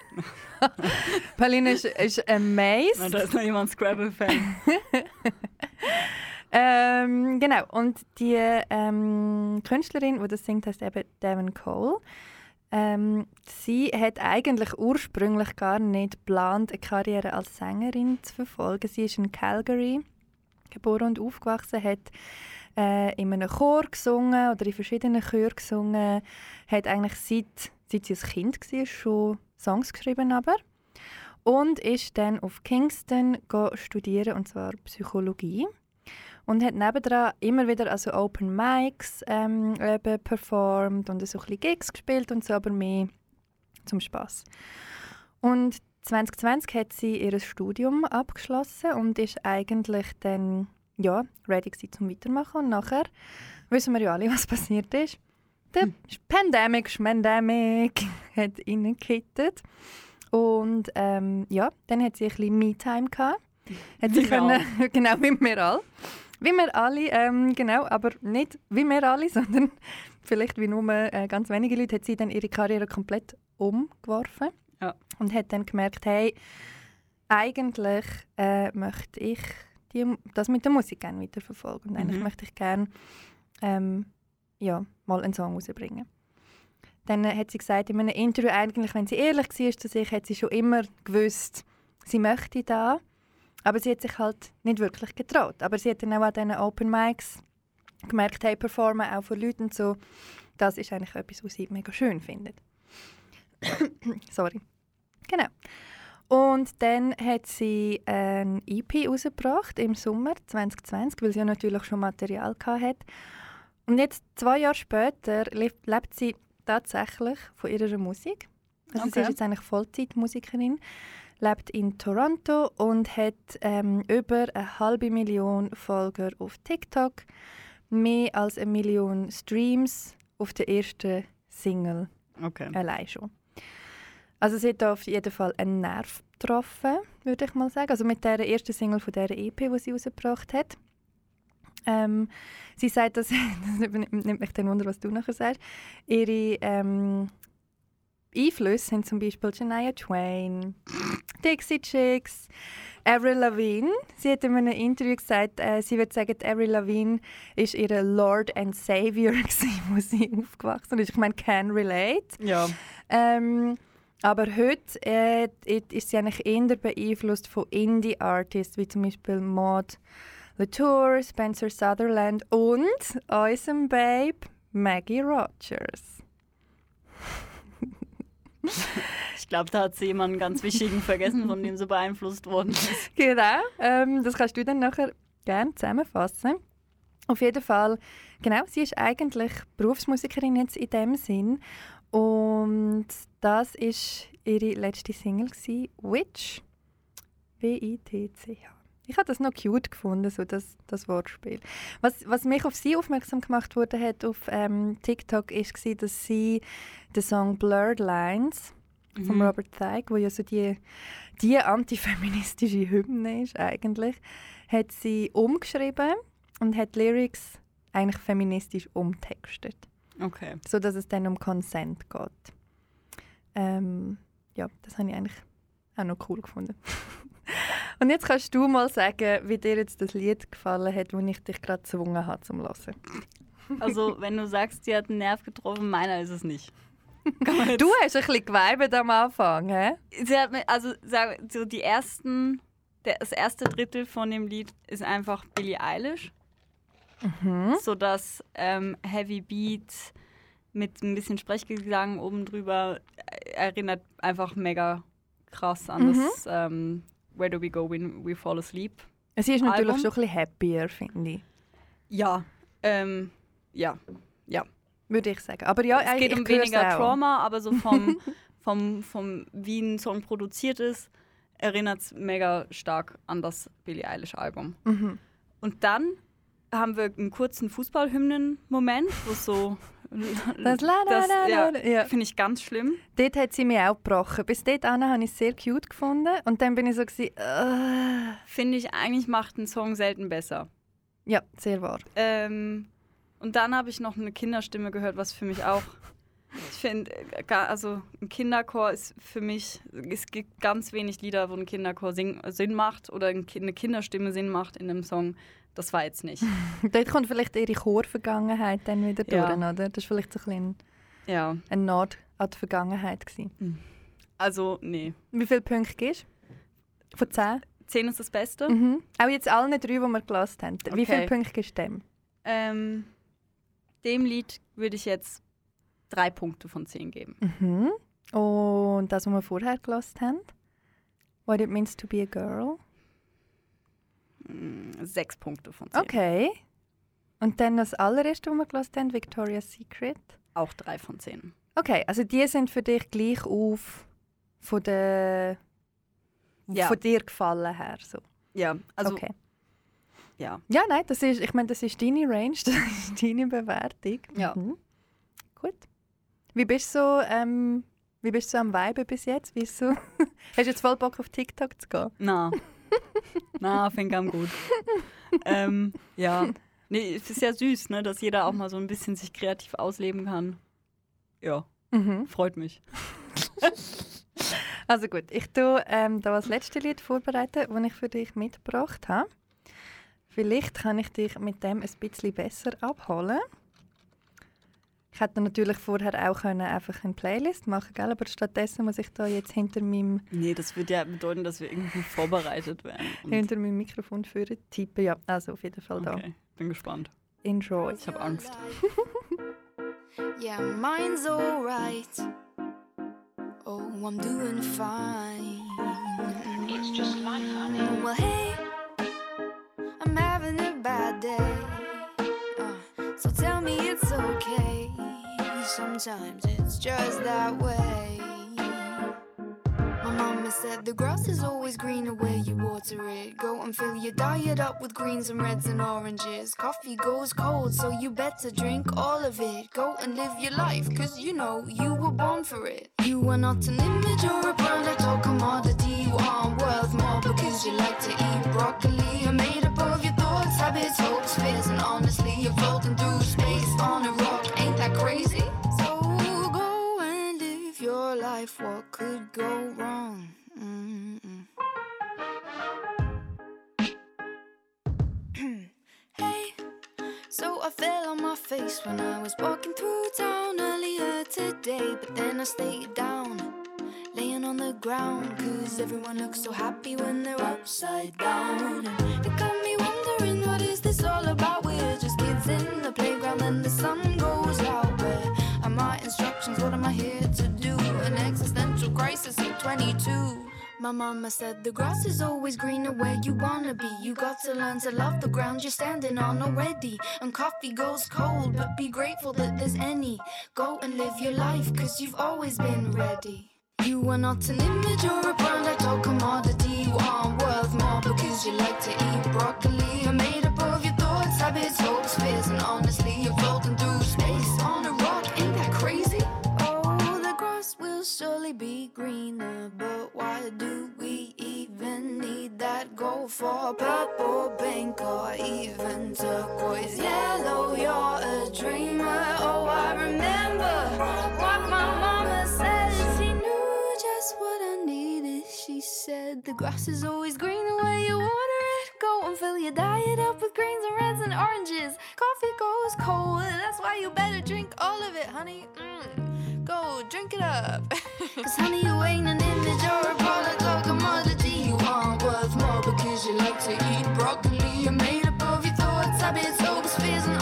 Pauline ist, ist amazed. da ist noch jemand Scrabble-Fan. Ähm, genau, und die ähm, Künstlerin, die das singt, heißt eben Devon Cole. Ähm, sie hat eigentlich ursprünglich gar nicht geplant, eine Karriere als Sängerin zu verfolgen. Sie ist in Calgary geboren und aufgewachsen, hat äh, in einem Chor gesungen oder in verschiedenen Chören gesungen, hat eigentlich seit, seit sie ein Kind war schon Songs geschrieben aber und ist dann auf Kingston studieren und zwar Psychologie und hat nebendran immer wieder also Open Mics ähm, eben performt und so ein bisschen Gigs gespielt und so, aber mehr zum Spaß. Und 2020 hat sie ihr Studium abgeschlossen und ist eigentlich dann ja, ready gewesen zum Weitermachen. Und nachher wissen wir ja alle, was passiert ist. Der Pandemic, Schmandemic hat reingekittet. Und ähm, ja, dann hat sie ein bisschen Me-Time gehabt. Hat sie können, genau wie wir alle. Wie wir alle, ähm, genau, aber nicht wie wir alle, sondern vielleicht wie nur äh, ganz wenige Leute, hat sie dann ihre Karriere komplett umgeworfen. Ja. Und hat dann gemerkt, hey, eigentlich äh, möchte ich die, das mit der Musik gerne weiterverfolgen. Und eigentlich Mhm. möchte ich gerne ähm, ja, mal einen Song rausbringen. Dann äh, hat sie gesagt in einem Interview, eigentlich, wenn sie ehrlich war zu sich, hat sie schon immer gewusst, sie möchte da. Aber sie hat sich halt nicht wirklich getraut. Aber sie hat dann auch an diesen Open Mics gemerkt, hey, performen auch für Leute und so. Das ist eigentlich etwas, was sie mega schön findet. Sorry. Genau. Und dann hat sie ein EP rausgebracht im Sommer 2020, weil sie ja natürlich schon Material hatte. Und jetzt, zwei Jahre später, lebt, lebt sie tatsächlich von ihrer Musik. Also sie Okay. ist jetzt eigentlich Vollzeitmusikerin, lebt in Toronto und hat ähm, über eine halbe Million Folger auf TikTok, mehr als eine Million Streams auf der ersten Single Okay. allein schon. Also sie hat da auf jeden Fall einen Nerv getroffen, würde ich mal sagen. Also mit der ersten Single von der EP, die sie rausgebracht hat. Ähm, sie sagt, dass, das nimmt mich dann Wunder, was du nachher sagst, ihre ähm, Einflüsse sind zum Beispiel Shania Twain, Dixie Chicks, Avril Lavigne. Sie hat in einem Interview gesagt, äh, sie würde sagen, Avril Lavigne ist ihre Lord and Savior, gewesen, wo sie aufgewachsen ist. Ich meine, can relate. Ja. Ähm, aber heute äh, ist sie eigentlich eher beeinflusst von Indie-Artists, wie zum Beispiel Maud Latour, Spencer Sutherland und unserem Babe Maggie Rogers. Ich glaube, da hat sie jemanden ganz wichtigen vergessen, von dem sie beeinflusst worden ist. Genau, ähm, das kannst du dann nachher gerne zusammenfassen. Auf jeden Fall, genau, sie ist eigentlich Berufsmusikerin jetzt in dem Sinn. Und das ist ihre letzte Single, gewesen, Witch. W-I-T-C-H. Ich habe das noch cute gefunden, so das, das Wortspiel. Was, was mich auf sie aufmerksam gemacht wurde hat auf ähm, TikTok, ist, war, dass sie den Song Blurred Lines von Mhm. Robert Thicke, wo ja so die, die antifeministische Hymne ist eigentlich, hat sie umgeschrieben und hat die Lyrics eigentlich feministisch umtextet, Okay. so dass es dann um Consent geht. Ähm, ja, das habe ich eigentlich auch noch cool gefunden. und jetzt kannst du mal sagen, wie dir jetzt das Lied gefallen hat, das ich dich gerade gezwungen habe zum Hören. Also, wenn du sagst, sie hat einen Nerv getroffen, meiner ist es nicht. Du hast ein bisschen geweibt am Anfang, hä? Sie hat mir, also so die ersten, das erste Drittel von dem Lied ist einfach Billie Eilish. Mhm. So das ähm, Heavy Beat mit ein bisschen Sprechgesang oben drüber äh, erinnert einfach mega krass an Mhm. das ähm, Where Do We Go When We Fall Asleep. Sie ist natürlich Album. schon ein bisschen happier, finde ich. Ja. Ähm, ja. Würde ich sagen. Aber ja, es geht um weniger. Trauma, aber so vom, vom, vom wie ein Song produziert ist, erinnert es mega stark an das Billie Eilish-Album. Mhm. Und dann haben wir einen kurzen Fußballhymnen-Moment, wo so. Das Das- ja. Ja. Finde ich ganz schlimm. Dort hat sie mich auch gebrochen. Bis dort habe ich es sehr cute gefunden. Und dann bin ich so, äh, Finde ich, eigentlich macht ein Song selten besser. ja, sehr wahr. Ähm, und dann habe ich noch eine Kinderstimme gehört, was für mich auch. Ich finde, äh, also ein Kinderchor ist für mich, es gibt ganz wenig Lieder, wo ein Kinderchor Sinn macht oder eine Kinderstimme Sinn macht in einem Song. Das war jetzt nicht. Dort kommt vielleicht ihre Chorvergangenheit dann wieder Ja. durch, oder? Das war vielleicht so ein bisschen Ja, eine Nord an die Vergangenheit. Gewesen. also nee. Wie viele Punkte gibst du? Von 10? 10 ist das Beste. Mhm. Auch jetzt allen drei, die wir gelassen haben. Wie Okay. viele Punkte gibst du dem? Ähm, dem Lied würde ich jetzt drei Punkte von 10 geben. Mhm. Und das, was wir vorher gelassen haben? What it means to be a girl? Mm, Sechs Punkte von 10. Okay. Und dann das allererste, was wir gelassen haben, Victoria's Secret. Auch drei von 10. Okay, also die sind für dich gleich auf von der Ja. von dir gefallen her. So. Ja, also okay. ja. Ja, nein, das ist, ich meine, das ist deine Range, das ist deine Bewertung. Ja. Mhm. Gut. Wie bist du so, ähm, wie bist du so am Vibe bis jetzt? Wie so? Hast du jetzt voll Bock auf TikTok zu gehen? Na. Na, ich gut. ähm, ja. Nee, es ist ja süß, ne, dass jeder auch mal so ein bisschen sich kreativ ausleben kann. Ja, Mhm. freut mich. Also gut, ich tue ähm, da das letzte Lied vorbereiten, das ich für dich mitgebracht habe. Vielleicht kann ich dich mit dem ein bisschen besser abholen. Ich hätte natürlich vorher auch können einfach eine Playlist machen können, aber stattdessen muss ich da jetzt hinter meinem, Nee, das würde ja bedeuten, dass wir irgendwie vorbereitet werden. Hinter meinem Mikrofon führen tippen. Ja, also auf jeden Fall da. okay, bin gespannt. Enjoy. Ich habe Angst. Yeah, mine's alright. Oh, I'm doing fine. It's just life, honey. Well, hey, I'm having a bad day. Uh, so tell me it's okay. Sometimes it's just that way. My mama said the grass is always greener where you water it. Go and fill your diet up with greens and reds and oranges. Coffee goes cold, so you better drink all of it. Go and live your life, cause you know you were born for it. You are not an image or a product or commodity. You aren't worth more because you like to eat broccoli. You're made up of your thoughts, habits, hopes, fears, and honestly, I fell on my face when I was walking through town earlier today, but then I stayed down, laying on the ground, cause everyone looks so happy when they're upside down. And it got me wondering, what is this all about? We're just kids in the playground, and the sun goes out. Where are my instructions? What am I here to do? An existential crisis at 22. My mama said the grass is always greener where you wanna be. You got to learn to love the ground you're standing on already. And coffee goes cold, but be grateful that there's any. Go and live your life, cause you've always been ready. You are not an image or a product or commodity. You aren't worth more because you like to eat broccoli. You're made up of your thoughts, habits, hopes, fears, and honestly, you're floating through space on a rock. Ain't that crazy? Oh, the grass will surely be greener, gold for purple, pink, or even turquoise yellow? You're a dreamer. Oh, I remember what my mama said. She knew just what I needed. She said the grass is always greener where you water it. Go and fill your diet up with greens and reds and oranges. Coffee goes cold, that's why you better drink all of it, honey. Mm. Go drink it up. Cause honey, you ain't an image or a product or commodity. You aren't worth because you like to eat broccoli. You're made up of your thoughts, habits, hopes, fears,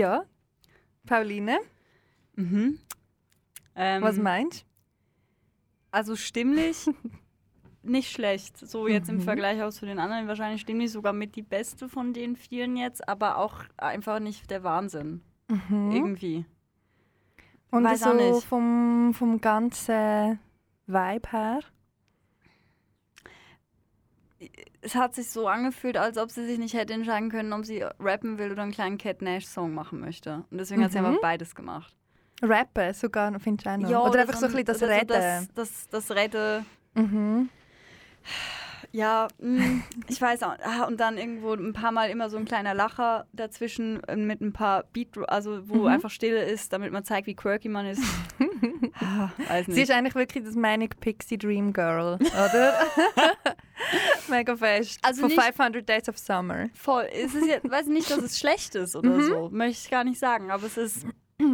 Ja. Pauline, Mhm. Ähm, was meinst Also stimmlich nicht schlecht. So jetzt im Mhm. Vergleich auch zu den anderen. Wahrscheinlich stimmlich sogar mit die beste von den vielen jetzt, aber auch einfach nicht der Wahnsinn. Mhm. Irgendwie. Und Weiß so auch nicht. vom, vom ganzen Vibe her? Es hat sich so angefühlt, als ob sie sich nicht hätte entscheiden können, ob sie rappen will oder einen kleinen Cat Nash-Song machen möchte. Und deswegen hat sie Mhm. einfach beides gemacht. Rappen sogar, ich auch noch. oder einfach so ein bisschen das Reden. das, das, das Reden. Mhm. Ja, mm, ich weiß auch. Ah, Und dann irgendwo ein paar Mal immer so ein kleiner Lacher dazwischen äh, mit ein paar Beat, also wo Mhm. einfach Stille ist, damit man zeigt, wie quirky man ist. Ah, Sie ist eigentlich wirklich das Manic Pixie Dream Girl, oder? Mega fest. Also nicht- 500 Days of Summer. Voll. Es ist jetzt, weiß nicht, dass es schlecht ist oder Mhm. so. Möchte ich gar nicht sagen. Aber es ist.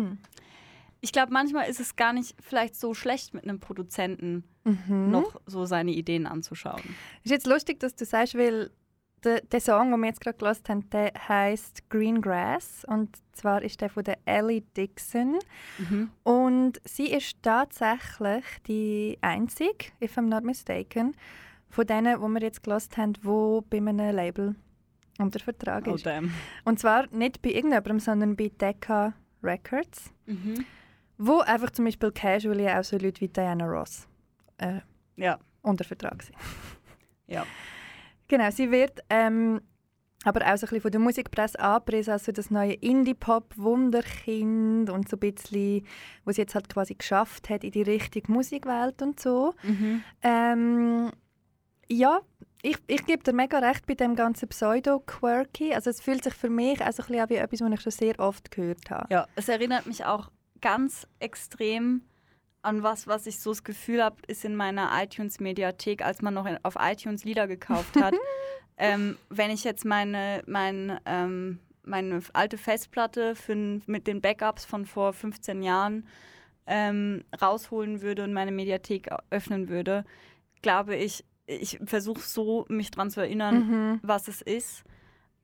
Ich glaube, manchmal ist es gar nicht vielleicht so schlecht, mit einem Produzenten Mhm. noch so seine Ideen anzuschauen. Ist jetzt lustig, dass du sagst, weil der, der Song, den wir jetzt gerade gehört haben, der heißt Green Grass und zwar ist der von der Ellie Dixon Mhm. und sie ist tatsächlich die einzige, if I'm not mistaken, von denen, wo wir jetzt gehört haben, wo bei einem Label unter Vertrag Oh, ist. damn. Und zwar nicht bei irgendjemandem, sondern bei Decca Records, Mhm. wo einfach zum Beispiel casually auch so Leute wie Diana Ross äh, Ja. unter Vertrag sind. Ja. Genau, sie wird ähm, aber auch so ein bisschen von der Musikpresse angepriesen als so das neue Indie-Pop-Wunderkind und so ein bisschen, was sie jetzt halt quasi geschafft hat in die richtige Musikwelt und so. Mhm. Ähm, ja, ich, ich gebe dir mega recht bei dem ganzen Pseudo-Quirky. Also es fühlt sich für mich auch so ein bisschen wie etwas, was ich schon sehr oft gehört habe. Ja, es erinnert mich auch ganz extrem an was, was ich so das Gefühl habe, ist in meiner iTunes-Mediathek, als man noch in, auf iTunes Lieder gekauft hat. ähm, wenn ich jetzt meine, mein, ähm, meine alte Festplatte für, mit den Backups von vor 15 Jahren ähm, rausholen würde und meine Mediathek öffnen würde, glaube ich, ich versuche so, mich dran zu erinnern, Mhm. was es ist.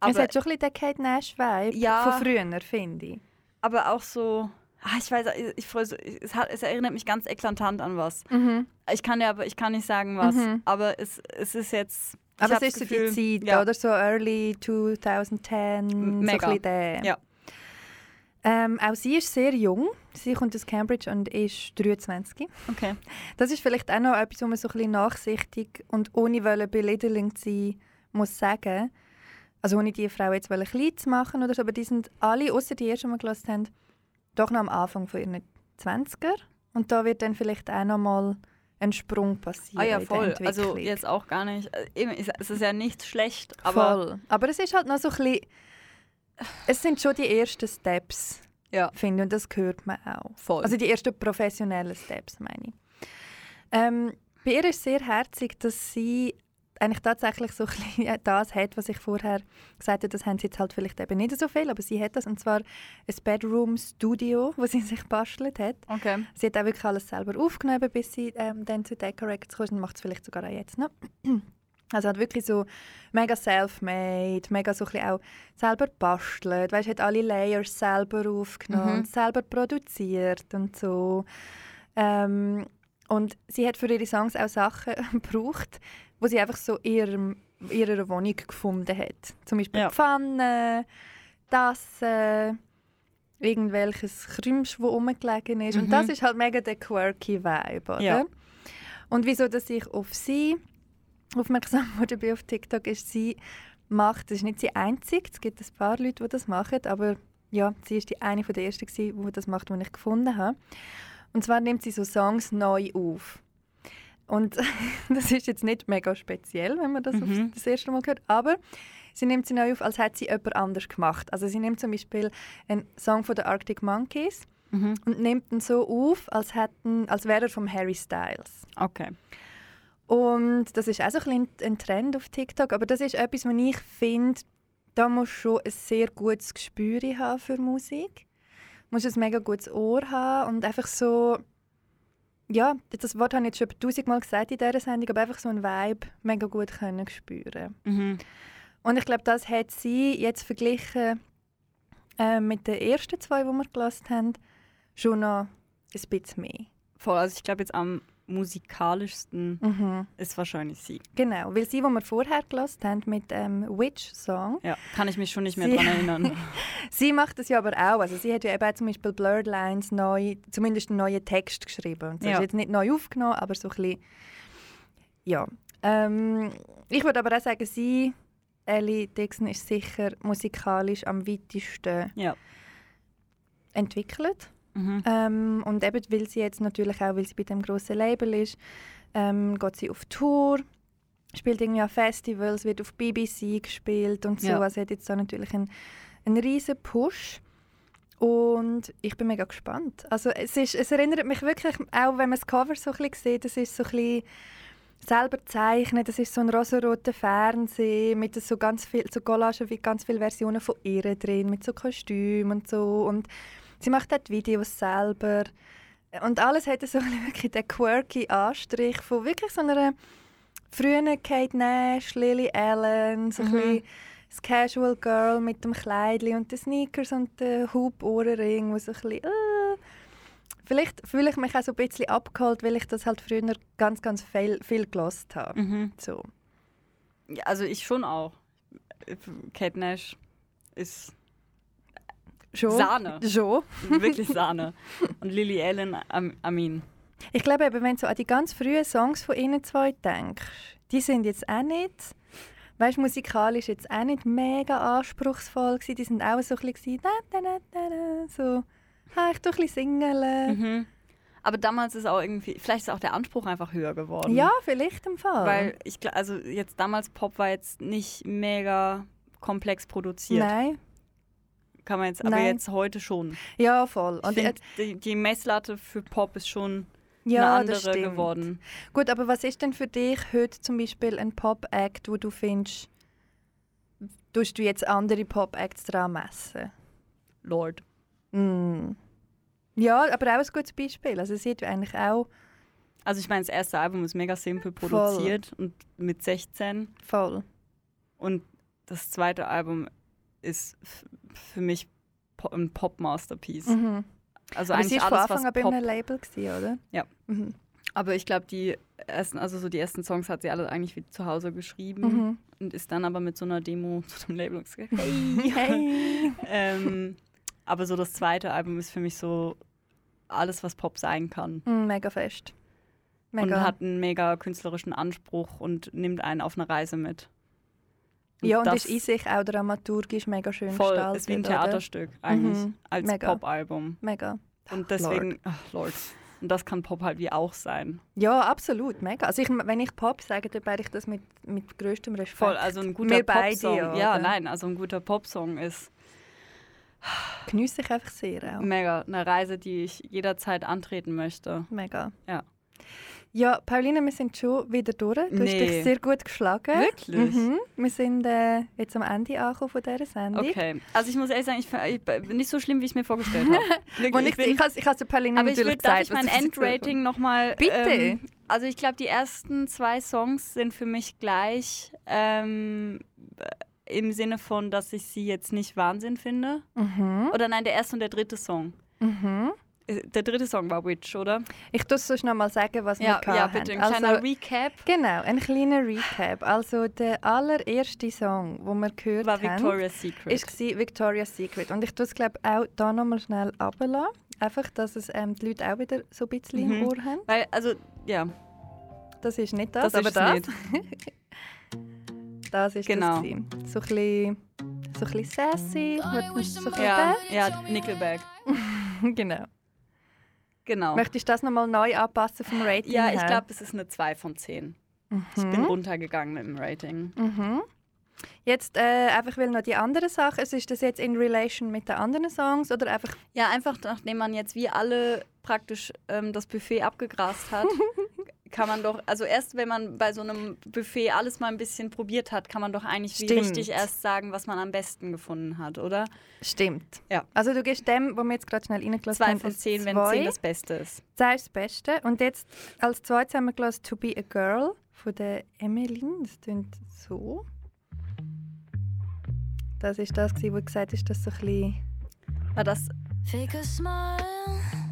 Es Aber, hat schon ein bisschen den Kate Nash-Vibe Ja. von früher, finde ich. aber auch so, ah, ich weiß, ich, ich, es, hat, es erinnert mich ganz eklatant an was. Mhm. Ich kann ja aber, ich kann nicht sagen was, Mhm. aber es, es ist jetzt. Aber es ist das so Gefühl, die Zeit, ja. oder? So early 2010, Mega. so ein bisschen der. Ja. Ähm, auch sie ist sehr jung. Sie kommt aus Cambridge und ist 23. Okay. Das ist vielleicht auch noch etwas, wo man so ein bisschen nachsichtig und ohne wollen zu sein muss sagen. Also ohne die Frau jetzt wollen klein zu machen oder so, aber die sind alle, außer die ersten, die wir gelassen haben, doch noch am Anfang von ihren 20er. Und da wird dann vielleicht auch noch mal ein Sprung passieren Ah ja, voll. Also jetzt auch gar nicht. äh, es ist ja nicht schlecht, aber Voll. Aber es ist halt noch so ein bisschen. Es sind schon die ersten Steps, Ja. finde ich. Und das hört man auch. voll. Also die ersten professionellen Steps, meine ich. Ähm, bei ihr ist es sehr herzig, dass sie eigentlich tatsächlich so ein das hat, was ich vorher gesagt habe, das haben sie jetzt halt vielleicht eben nicht so viel, aber sie hat das, und zwar ein Bedroom-Studio, wo sie sich bastelt hat. okay. Sie hat auch wirklich alles selber aufgenommen, bis sie ähm, dann zu Decca Records kam und macht es vielleicht sogar auch jetzt noch. Also hat wirklich so mega self-made, mega so ein auch selber bastelt, weißt, hat alle Layers selber aufgenommen, Mhm. und selber produziert und so. Ähm, und sie hat für ihre Songs auch Sachen gebraucht, wo sie einfach so in ihrem, ihrer Wohnung gefunden hat. Zum Beispiel Ja. Pfannen, Tassen, irgendwelches Krümsch, wo rumgelegen ist. Und Mhm. das ist halt mega der quirky Vibe, oder? Ja. Und wieso, dass ich auf sie aufmerksam wurde bin auf TikTok, ist, sie macht, das ist nicht sie einzig, es gibt ein paar Leute, die das machen, aber ja, sie ist die eine von der ersten, gewesen, die das macht, die ich gefunden habe. Und zwar nimmt sie so Songs neu auf. Und das ist jetzt nicht mega speziell, wenn man das Mhm. das erste Mal hört, aber sie nimmt sie neu auf, als hätte sie jemand anders gemacht. Also sie nimmt zum Beispiel einen Song von den Arctic Monkeys Mhm. und nimmt ihn so auf, als, hätten, als wäre er vom Harry Styles. Okay. Und das ist auch so ein, bisschen ein Trend auf TikTok, aber das ist etwas, was ich finde, da musst du schon ein sehr gutes Gespür haben für Musik. Du musst ein mega gutes Ohr haben und einfach so, ja, das Wort habe ich jetzt schon tausendmal gesagt in dieser Sendung, aber einfach so ein Vibe mega gut können spüren. Mhm. Und ich glaube, das hat sie jetzt verglichen äh, mit den ersten zwei, die wir gelassen haben, schon noch ein bisschen mehr. Voll. Also ich glaube jetzt am musikalischsten Mhm. ist wahrscheinlich sie. Genau, weil sie, die wir vorher gelassen haben mit ähm, Witch Song, Ja, kann ich mich schon nicht mehr Sie- dran erinnern. sie macht das ja aber auch. Also sie hat ja eben zum Beispiel Blurred Lines neu, zumindest einen neuen Text geschrieben. Und das Ja. ist jetzt nicht neu aufgenommen, aber so ein bisschen, ja. Ähm, ich würde aber auch sagen, sie, Ellie Dixon, ist sicher musikalisch am weitesten Ja. entwickelt. Mhm. Ähm, und eben, weil sie jetzt natürlich auch, weil sie bei dem grossen Label ist, ähm, geht sie auf Tour, spielt irgendwie an Festivals, wird auf BBC gespielt und so. Ja. Also hat jetzt da natürlich einen, einen riesen Push. Und ich bin mega gespannt. Also es, ist, es erinnert mich wirklich, auch wenn man das Cover so ein bisschen sieht, das ist so ein bisschen selber zeichnen, das ist so ein rosaroter Fernseher mit so ganz viel, so Collagen wie ganz viele Versionen von ihr drin, mit so Kostümen und so. Und sie macht auch die Videos selber. Und alles hat so ein wirklich den quirky Anstrich von wirklich so einer frühen Kate Nash, Lily Allen, so ein Mhm. bisschen das Casual Girl mit dem Kleidli und den Sneakers und den Hub-Ohrenring, wo so ein bisschen, äh, Vielleicht fühle ich mich auch so ein bisschen abgeholt, weil ich das halt früher ganz, ganz viel, viel gelost habe. Mhm. So. Ja, also ich schon auch. Kate Nash ist Schon? Sahne. Schon. Wirklich Sahne. Und Lily Allen, am- Amin. Ich glaube, eben, wenn du an die ganz frühen Songs von ihnen zwei denkst, die sind jetzt auch nicht, weißt, musikalisch jetzt auch nicht mega anspruchsvoll gewesen. Die sind auch so ein bisschen da, da, da, da, da, so, ha, ich tu ein bisschen singeln. Mhm. Aber damals ist auch irgendwie, vielleicht ist auch der Anspruch einfach höher geworden. Ja, vielleicht im Fall. Weil ich also jetzt damals Pop war jetzt nicht mega komplex produziert. Nein. Kann man jetzt, aber Nein. jetzt heute schon. Ja, voll. Und find, die, die Messlatte für Pop ist schon ja, eine andere geworden. Gut, aber was ist denn für dich heute zum Beispiel ein Pop-Act, wo du findest, tust du jetzt andere Pop-Acts dran messen? Lord. Mm. Ja, aber auch ein gutes Beispiel. Also es sieht eigentlich auch Also ich meine, das erste Album ist mega simpel produziert und mit 16 voll. und das zweite Album ist für mich ein Pop-Masterpiece. Mhm. Also Aber sie eigentlich war von alles, Anfang an bei Pop... einem Label, gewesen, oder? Ja. Mhm. Aber ich glaube, die ersten, also so die ersten Songs hat sie alle eigentlich wie zu Hause geschrieben Mhm. und ist dann aber mit so einer Demo zu dem Label gesagt, hey. Hey. ähm, aber so das zweite Album ist für mich so alles, was Pop sein kann. Mm, mega fest. Mega. Und hat einen mega künstlerischen Anspruch und nimmt einen auf eine Reise mit. Ja, und das ist in sich auch dramaturgisch mega schön voll, gestaltet. ist wie ein? Theaterstück eigentlich, Mhm, als mega. Pop-Album. Mega. Und deswegen, ach Lord. Und das kann Pop halt wie auch sein. Ja, absolut, mega. Also ich, wenn ich Pop sage, dann meine ich das mit, mit größtem Respekt. Voll, also ein guter Wir beide, Popsong. ja, Ja, oder? nein, also ein guter Popsong ist Geniesse ich einfach sehr auch. mega eine Reise, die ich jederzeit antreten möchte. Mega. Ja. Ja, Pauline, wir sind schon wieder durch. Du hast Nee. dich sehr gut geschlagen. Wirklich? Mhm. Wir sind äh, jetzt am Ende angekommen von dieser Sendung. Okay. Also ich muss ehrlich sagen, ich, ich bin nicht so schlimm, wie ich es mir vorgestellt habe. Wirklich, Und ich, ich, ich habe Pauline aber ich natürlich würd, darf gesagt, ich mein Endrating nochmal... Bitte. Ähm, also ich glaube, die ersten zwei Songs sind für mich gleich ähm, im Sinne von, dass ich sie jetzt nicht Wahnsinn finde. Mhm. Oder nein, der erste und der dritte Song. Mhm. Äh, Der dritte Song war Witch, oder? Ich tue sonst noch mal sagen, was wir Ja, gehabt ja haben. bitte. Ein Also, kleiner Recap Genau, ein kleiner Recap. Also der allererste Song, den wir gehört war haben, Victoria's Secret. ist gsi Victoria's Secret. Und ich tue es glaube auch da nochmal schnell runterlassen. Einfach, dass es ähm, die Leute auch wieder so ein bisschen im Mhm. Ohr haben. Weil, also, ja, Das ist nicht das, das, aber ist das. nicht. Das ist Genau. das. gewesen. So ein bisschen, so ein bisschen sassy. So ein bisschen Ja, ja, Nickelback. genau. Genau. Möchtest du das nochmal neu anpassen vom Rating Ja, ich her? glaube, es ist eine 2 von 10. Ich bin Mhm. runtergegangen mit dem Rating. Mhm. Jetzt äh, einfach will noch die andere Sache. Also ist das jetzt in Relation mit den anderen Songs oder einfach Ja, einfach nachdem man jetzt wie alle praktisch ähm, das Buffet abgegrast hat, kann man doch, also erst wenn man bei so einem Buffet alles mal ein bisschen probiert hat, kann man doch eigentlich richtig erst sagen, was man am besten gefunden hat, oder? stimmt? Ja. Also du gibst dem, wo wir jetzt gerade schnell reingelassen 2 haben, von ein 10, wenn Zwei. 10 das Beste ist. Zwei ist das Beste. Und jetzt als zweites haben wir gelassen To Be a Girl von der Emmeline. Das klingt so. Das ist das, wo gesagt ist, dass so ein bisschen, War das, Fake a smile.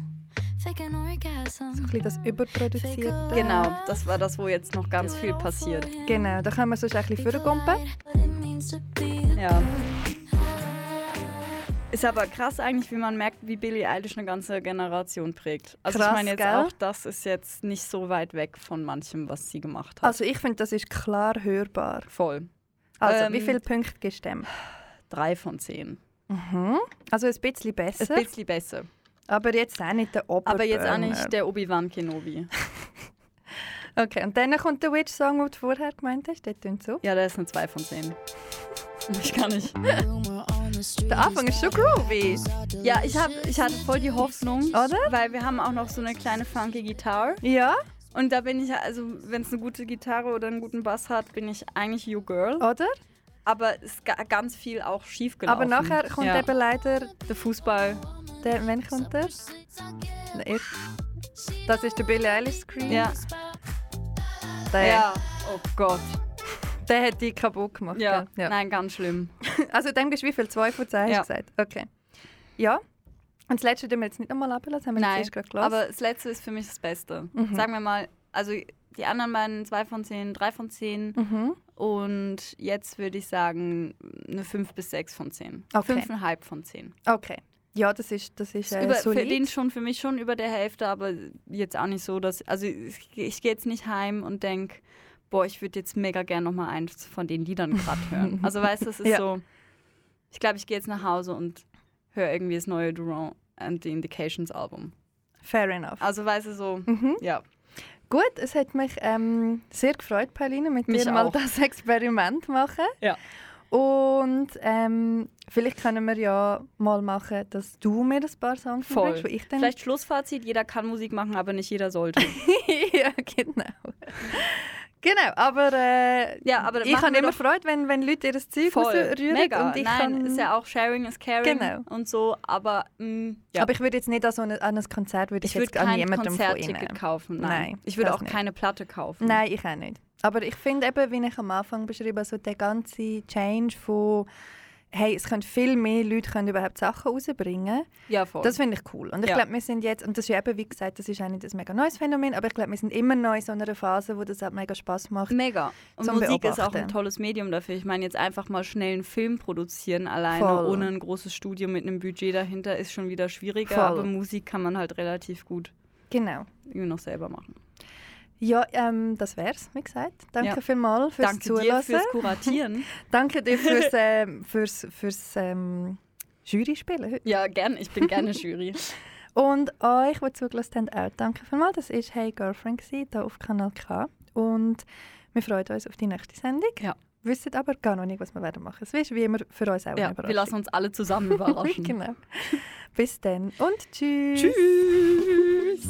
So ein bisschen das Überproduzierte. genau, das war das, wo jetzt noch ganz viel passiert. Genau, da können wir sonst ein bisschen vorgumpen. Ja. Ist aber krass eigentlich, wie man merkt, wie Billie Eilish eine ganze Generation prägt. Also Krass, ich meine jetzt gell? auch, das ist jetzt nicht so weit weg von manchem, was sie gemacht hat. Also ich finde, das ist klar hörbar. Voll. Also, Ähm, wie viele Punkte gibst du dem? Drei von zehn. Mhm. Also ein bisschen Ein besser, bisschen besser. Aber jetzt auch nicht der Oberburner. Aber jetzt auch nicht der Obi-Wan Kenobi. Okay, und dann kommt der Witch-Song, den du vorher gemeint hast. Der tönt so. Ja, der ist eine 2 von 10. Ich kann nicht. Der Anfang ist schon groovy. Ja, ich, hab, ich hatte voll die Hoffnung, Oder? weil wir haben auch noch so eine kleine funky Gitarre. Ja, Und da bin ich, also wenn es eine gute Gitarre oder einen guten Bass hat, bin ich eigentlich You Girl. oder? Aber es ist ga- ganz viel auch schief gelaufen. Aber nachher kommt ja. eben leider der Fußball. der, wann kommt der? erste. das ist der Billie Eilish Screen. Ja. Der, Ja. Oh Gott. der hat die kaputt gemacht. Ja. ja. Nein, ganz schlimm. Also dem gibst du wie viel? Zwei von zehn Ja. hast du gesagt? Okay. Ja. Und das letzte dürfen wir jetzt nicht nochmal ablassen, haben wir Nein, jetzt gerade gelassen. aber das letzte ist für mich das Beste. Mhm. Sagen wir mal, also die anderen beiden 2 von 10, 3 von 10 Mhm. Und jetzt würde ich sagen eine 5 bis 6 von 10. Okay. 5,5 von 10. Okay. Ja, das ist, das ist äh, über, für solid. den schon für mich schon über der Hälfte, aber jetzt auch nicht so, dass also ich, ich gehe jetzt nicht heim und denke, boah, ich würde jetzt mega gern noch mal eins von den Liedern gerade hören. Also weißt du, es ist Ja. so, ich glaube, ich gehe jetzt nach Hause und höre irgendwie das neue Durand and the Indications Album. Fair enough. Also weißt du so, Mhm. ja, Gut, es hat mich ähm, sehr gefreut, Pauline, mit Mich dir mal auch. das Experiment machen. Ja. Und ähm, vielleicht können wir ja mal machen, dass du mir ein paar Songs Voll. bringst, wo ich dann... Vielleicht Schlussfazit, jeder kann Musik machen, aber nicht jeder sollte. ja, genau. Genau, aber, äh, Ja, aber ich habe immer Freude, wenn, wenn Leute ihr Zeug rausrühren. mega. Und ich Nein, kann, ist ja auch Sharing is Caring Genau. und so, aber mh, ja. Aber ich würde jetzt nicht an, so eine, an ein Konzert würde ich, ich würde jetzt an kein niemandem von ihnen. kaufen. Nein. Nein, ich würde auch nicht. keine Platte kaufen. Nein, ich auch nicht. Aber ich finde eben, wie ich am Anfang beschrieben habe, so der ganze Change von hey, es können viel mehr Leute können überhaupt Sachen rausbringen. Ja, voll. Das finde ich cool. Und ich Ja. glaube, wir sind jetzt, und das ist ja eben, wie gesagt, das ist auch nicht ein mega neues Phänomen, aber ich glaube, wir sind immer noch in so einer Phase, wo das halt mega Spaß macht. Mega. Und Musik ist auch ein tolles Medium dafür. Ich meine, jetzt einfach mal schnell einen Film produzieren, alleine Voll. ohne ein großes Studio mit einem Budget dahinter, ist schon wieder schwieriger. Voll. Aber Musik kann man halt relativ gut Genau. noch selber machen. Ja, ähm, das wär's, wie gesagt. Danke Ja. vielmals fürs Danke dir Zuhören. fürs Kuratieren. Danke dir fürs, ähm, fürs, fürs ähm, Jury-Spielen heute. ja, gern. Ich bin gerne Jury. Und euch, die zugelassen haben, auch danke vielmals. Das war «Hey Girlfriend» hier auf Kanal K. Und wir freuen uns auf die nächste Sendung. Ja. Wissen aber gar noch nicht, was wir werden machen. Es ist wie immer für uns auch Ja, wir lassen uns alle zusammen überraschen. genau. Bis dann und tschüss. Tschüss.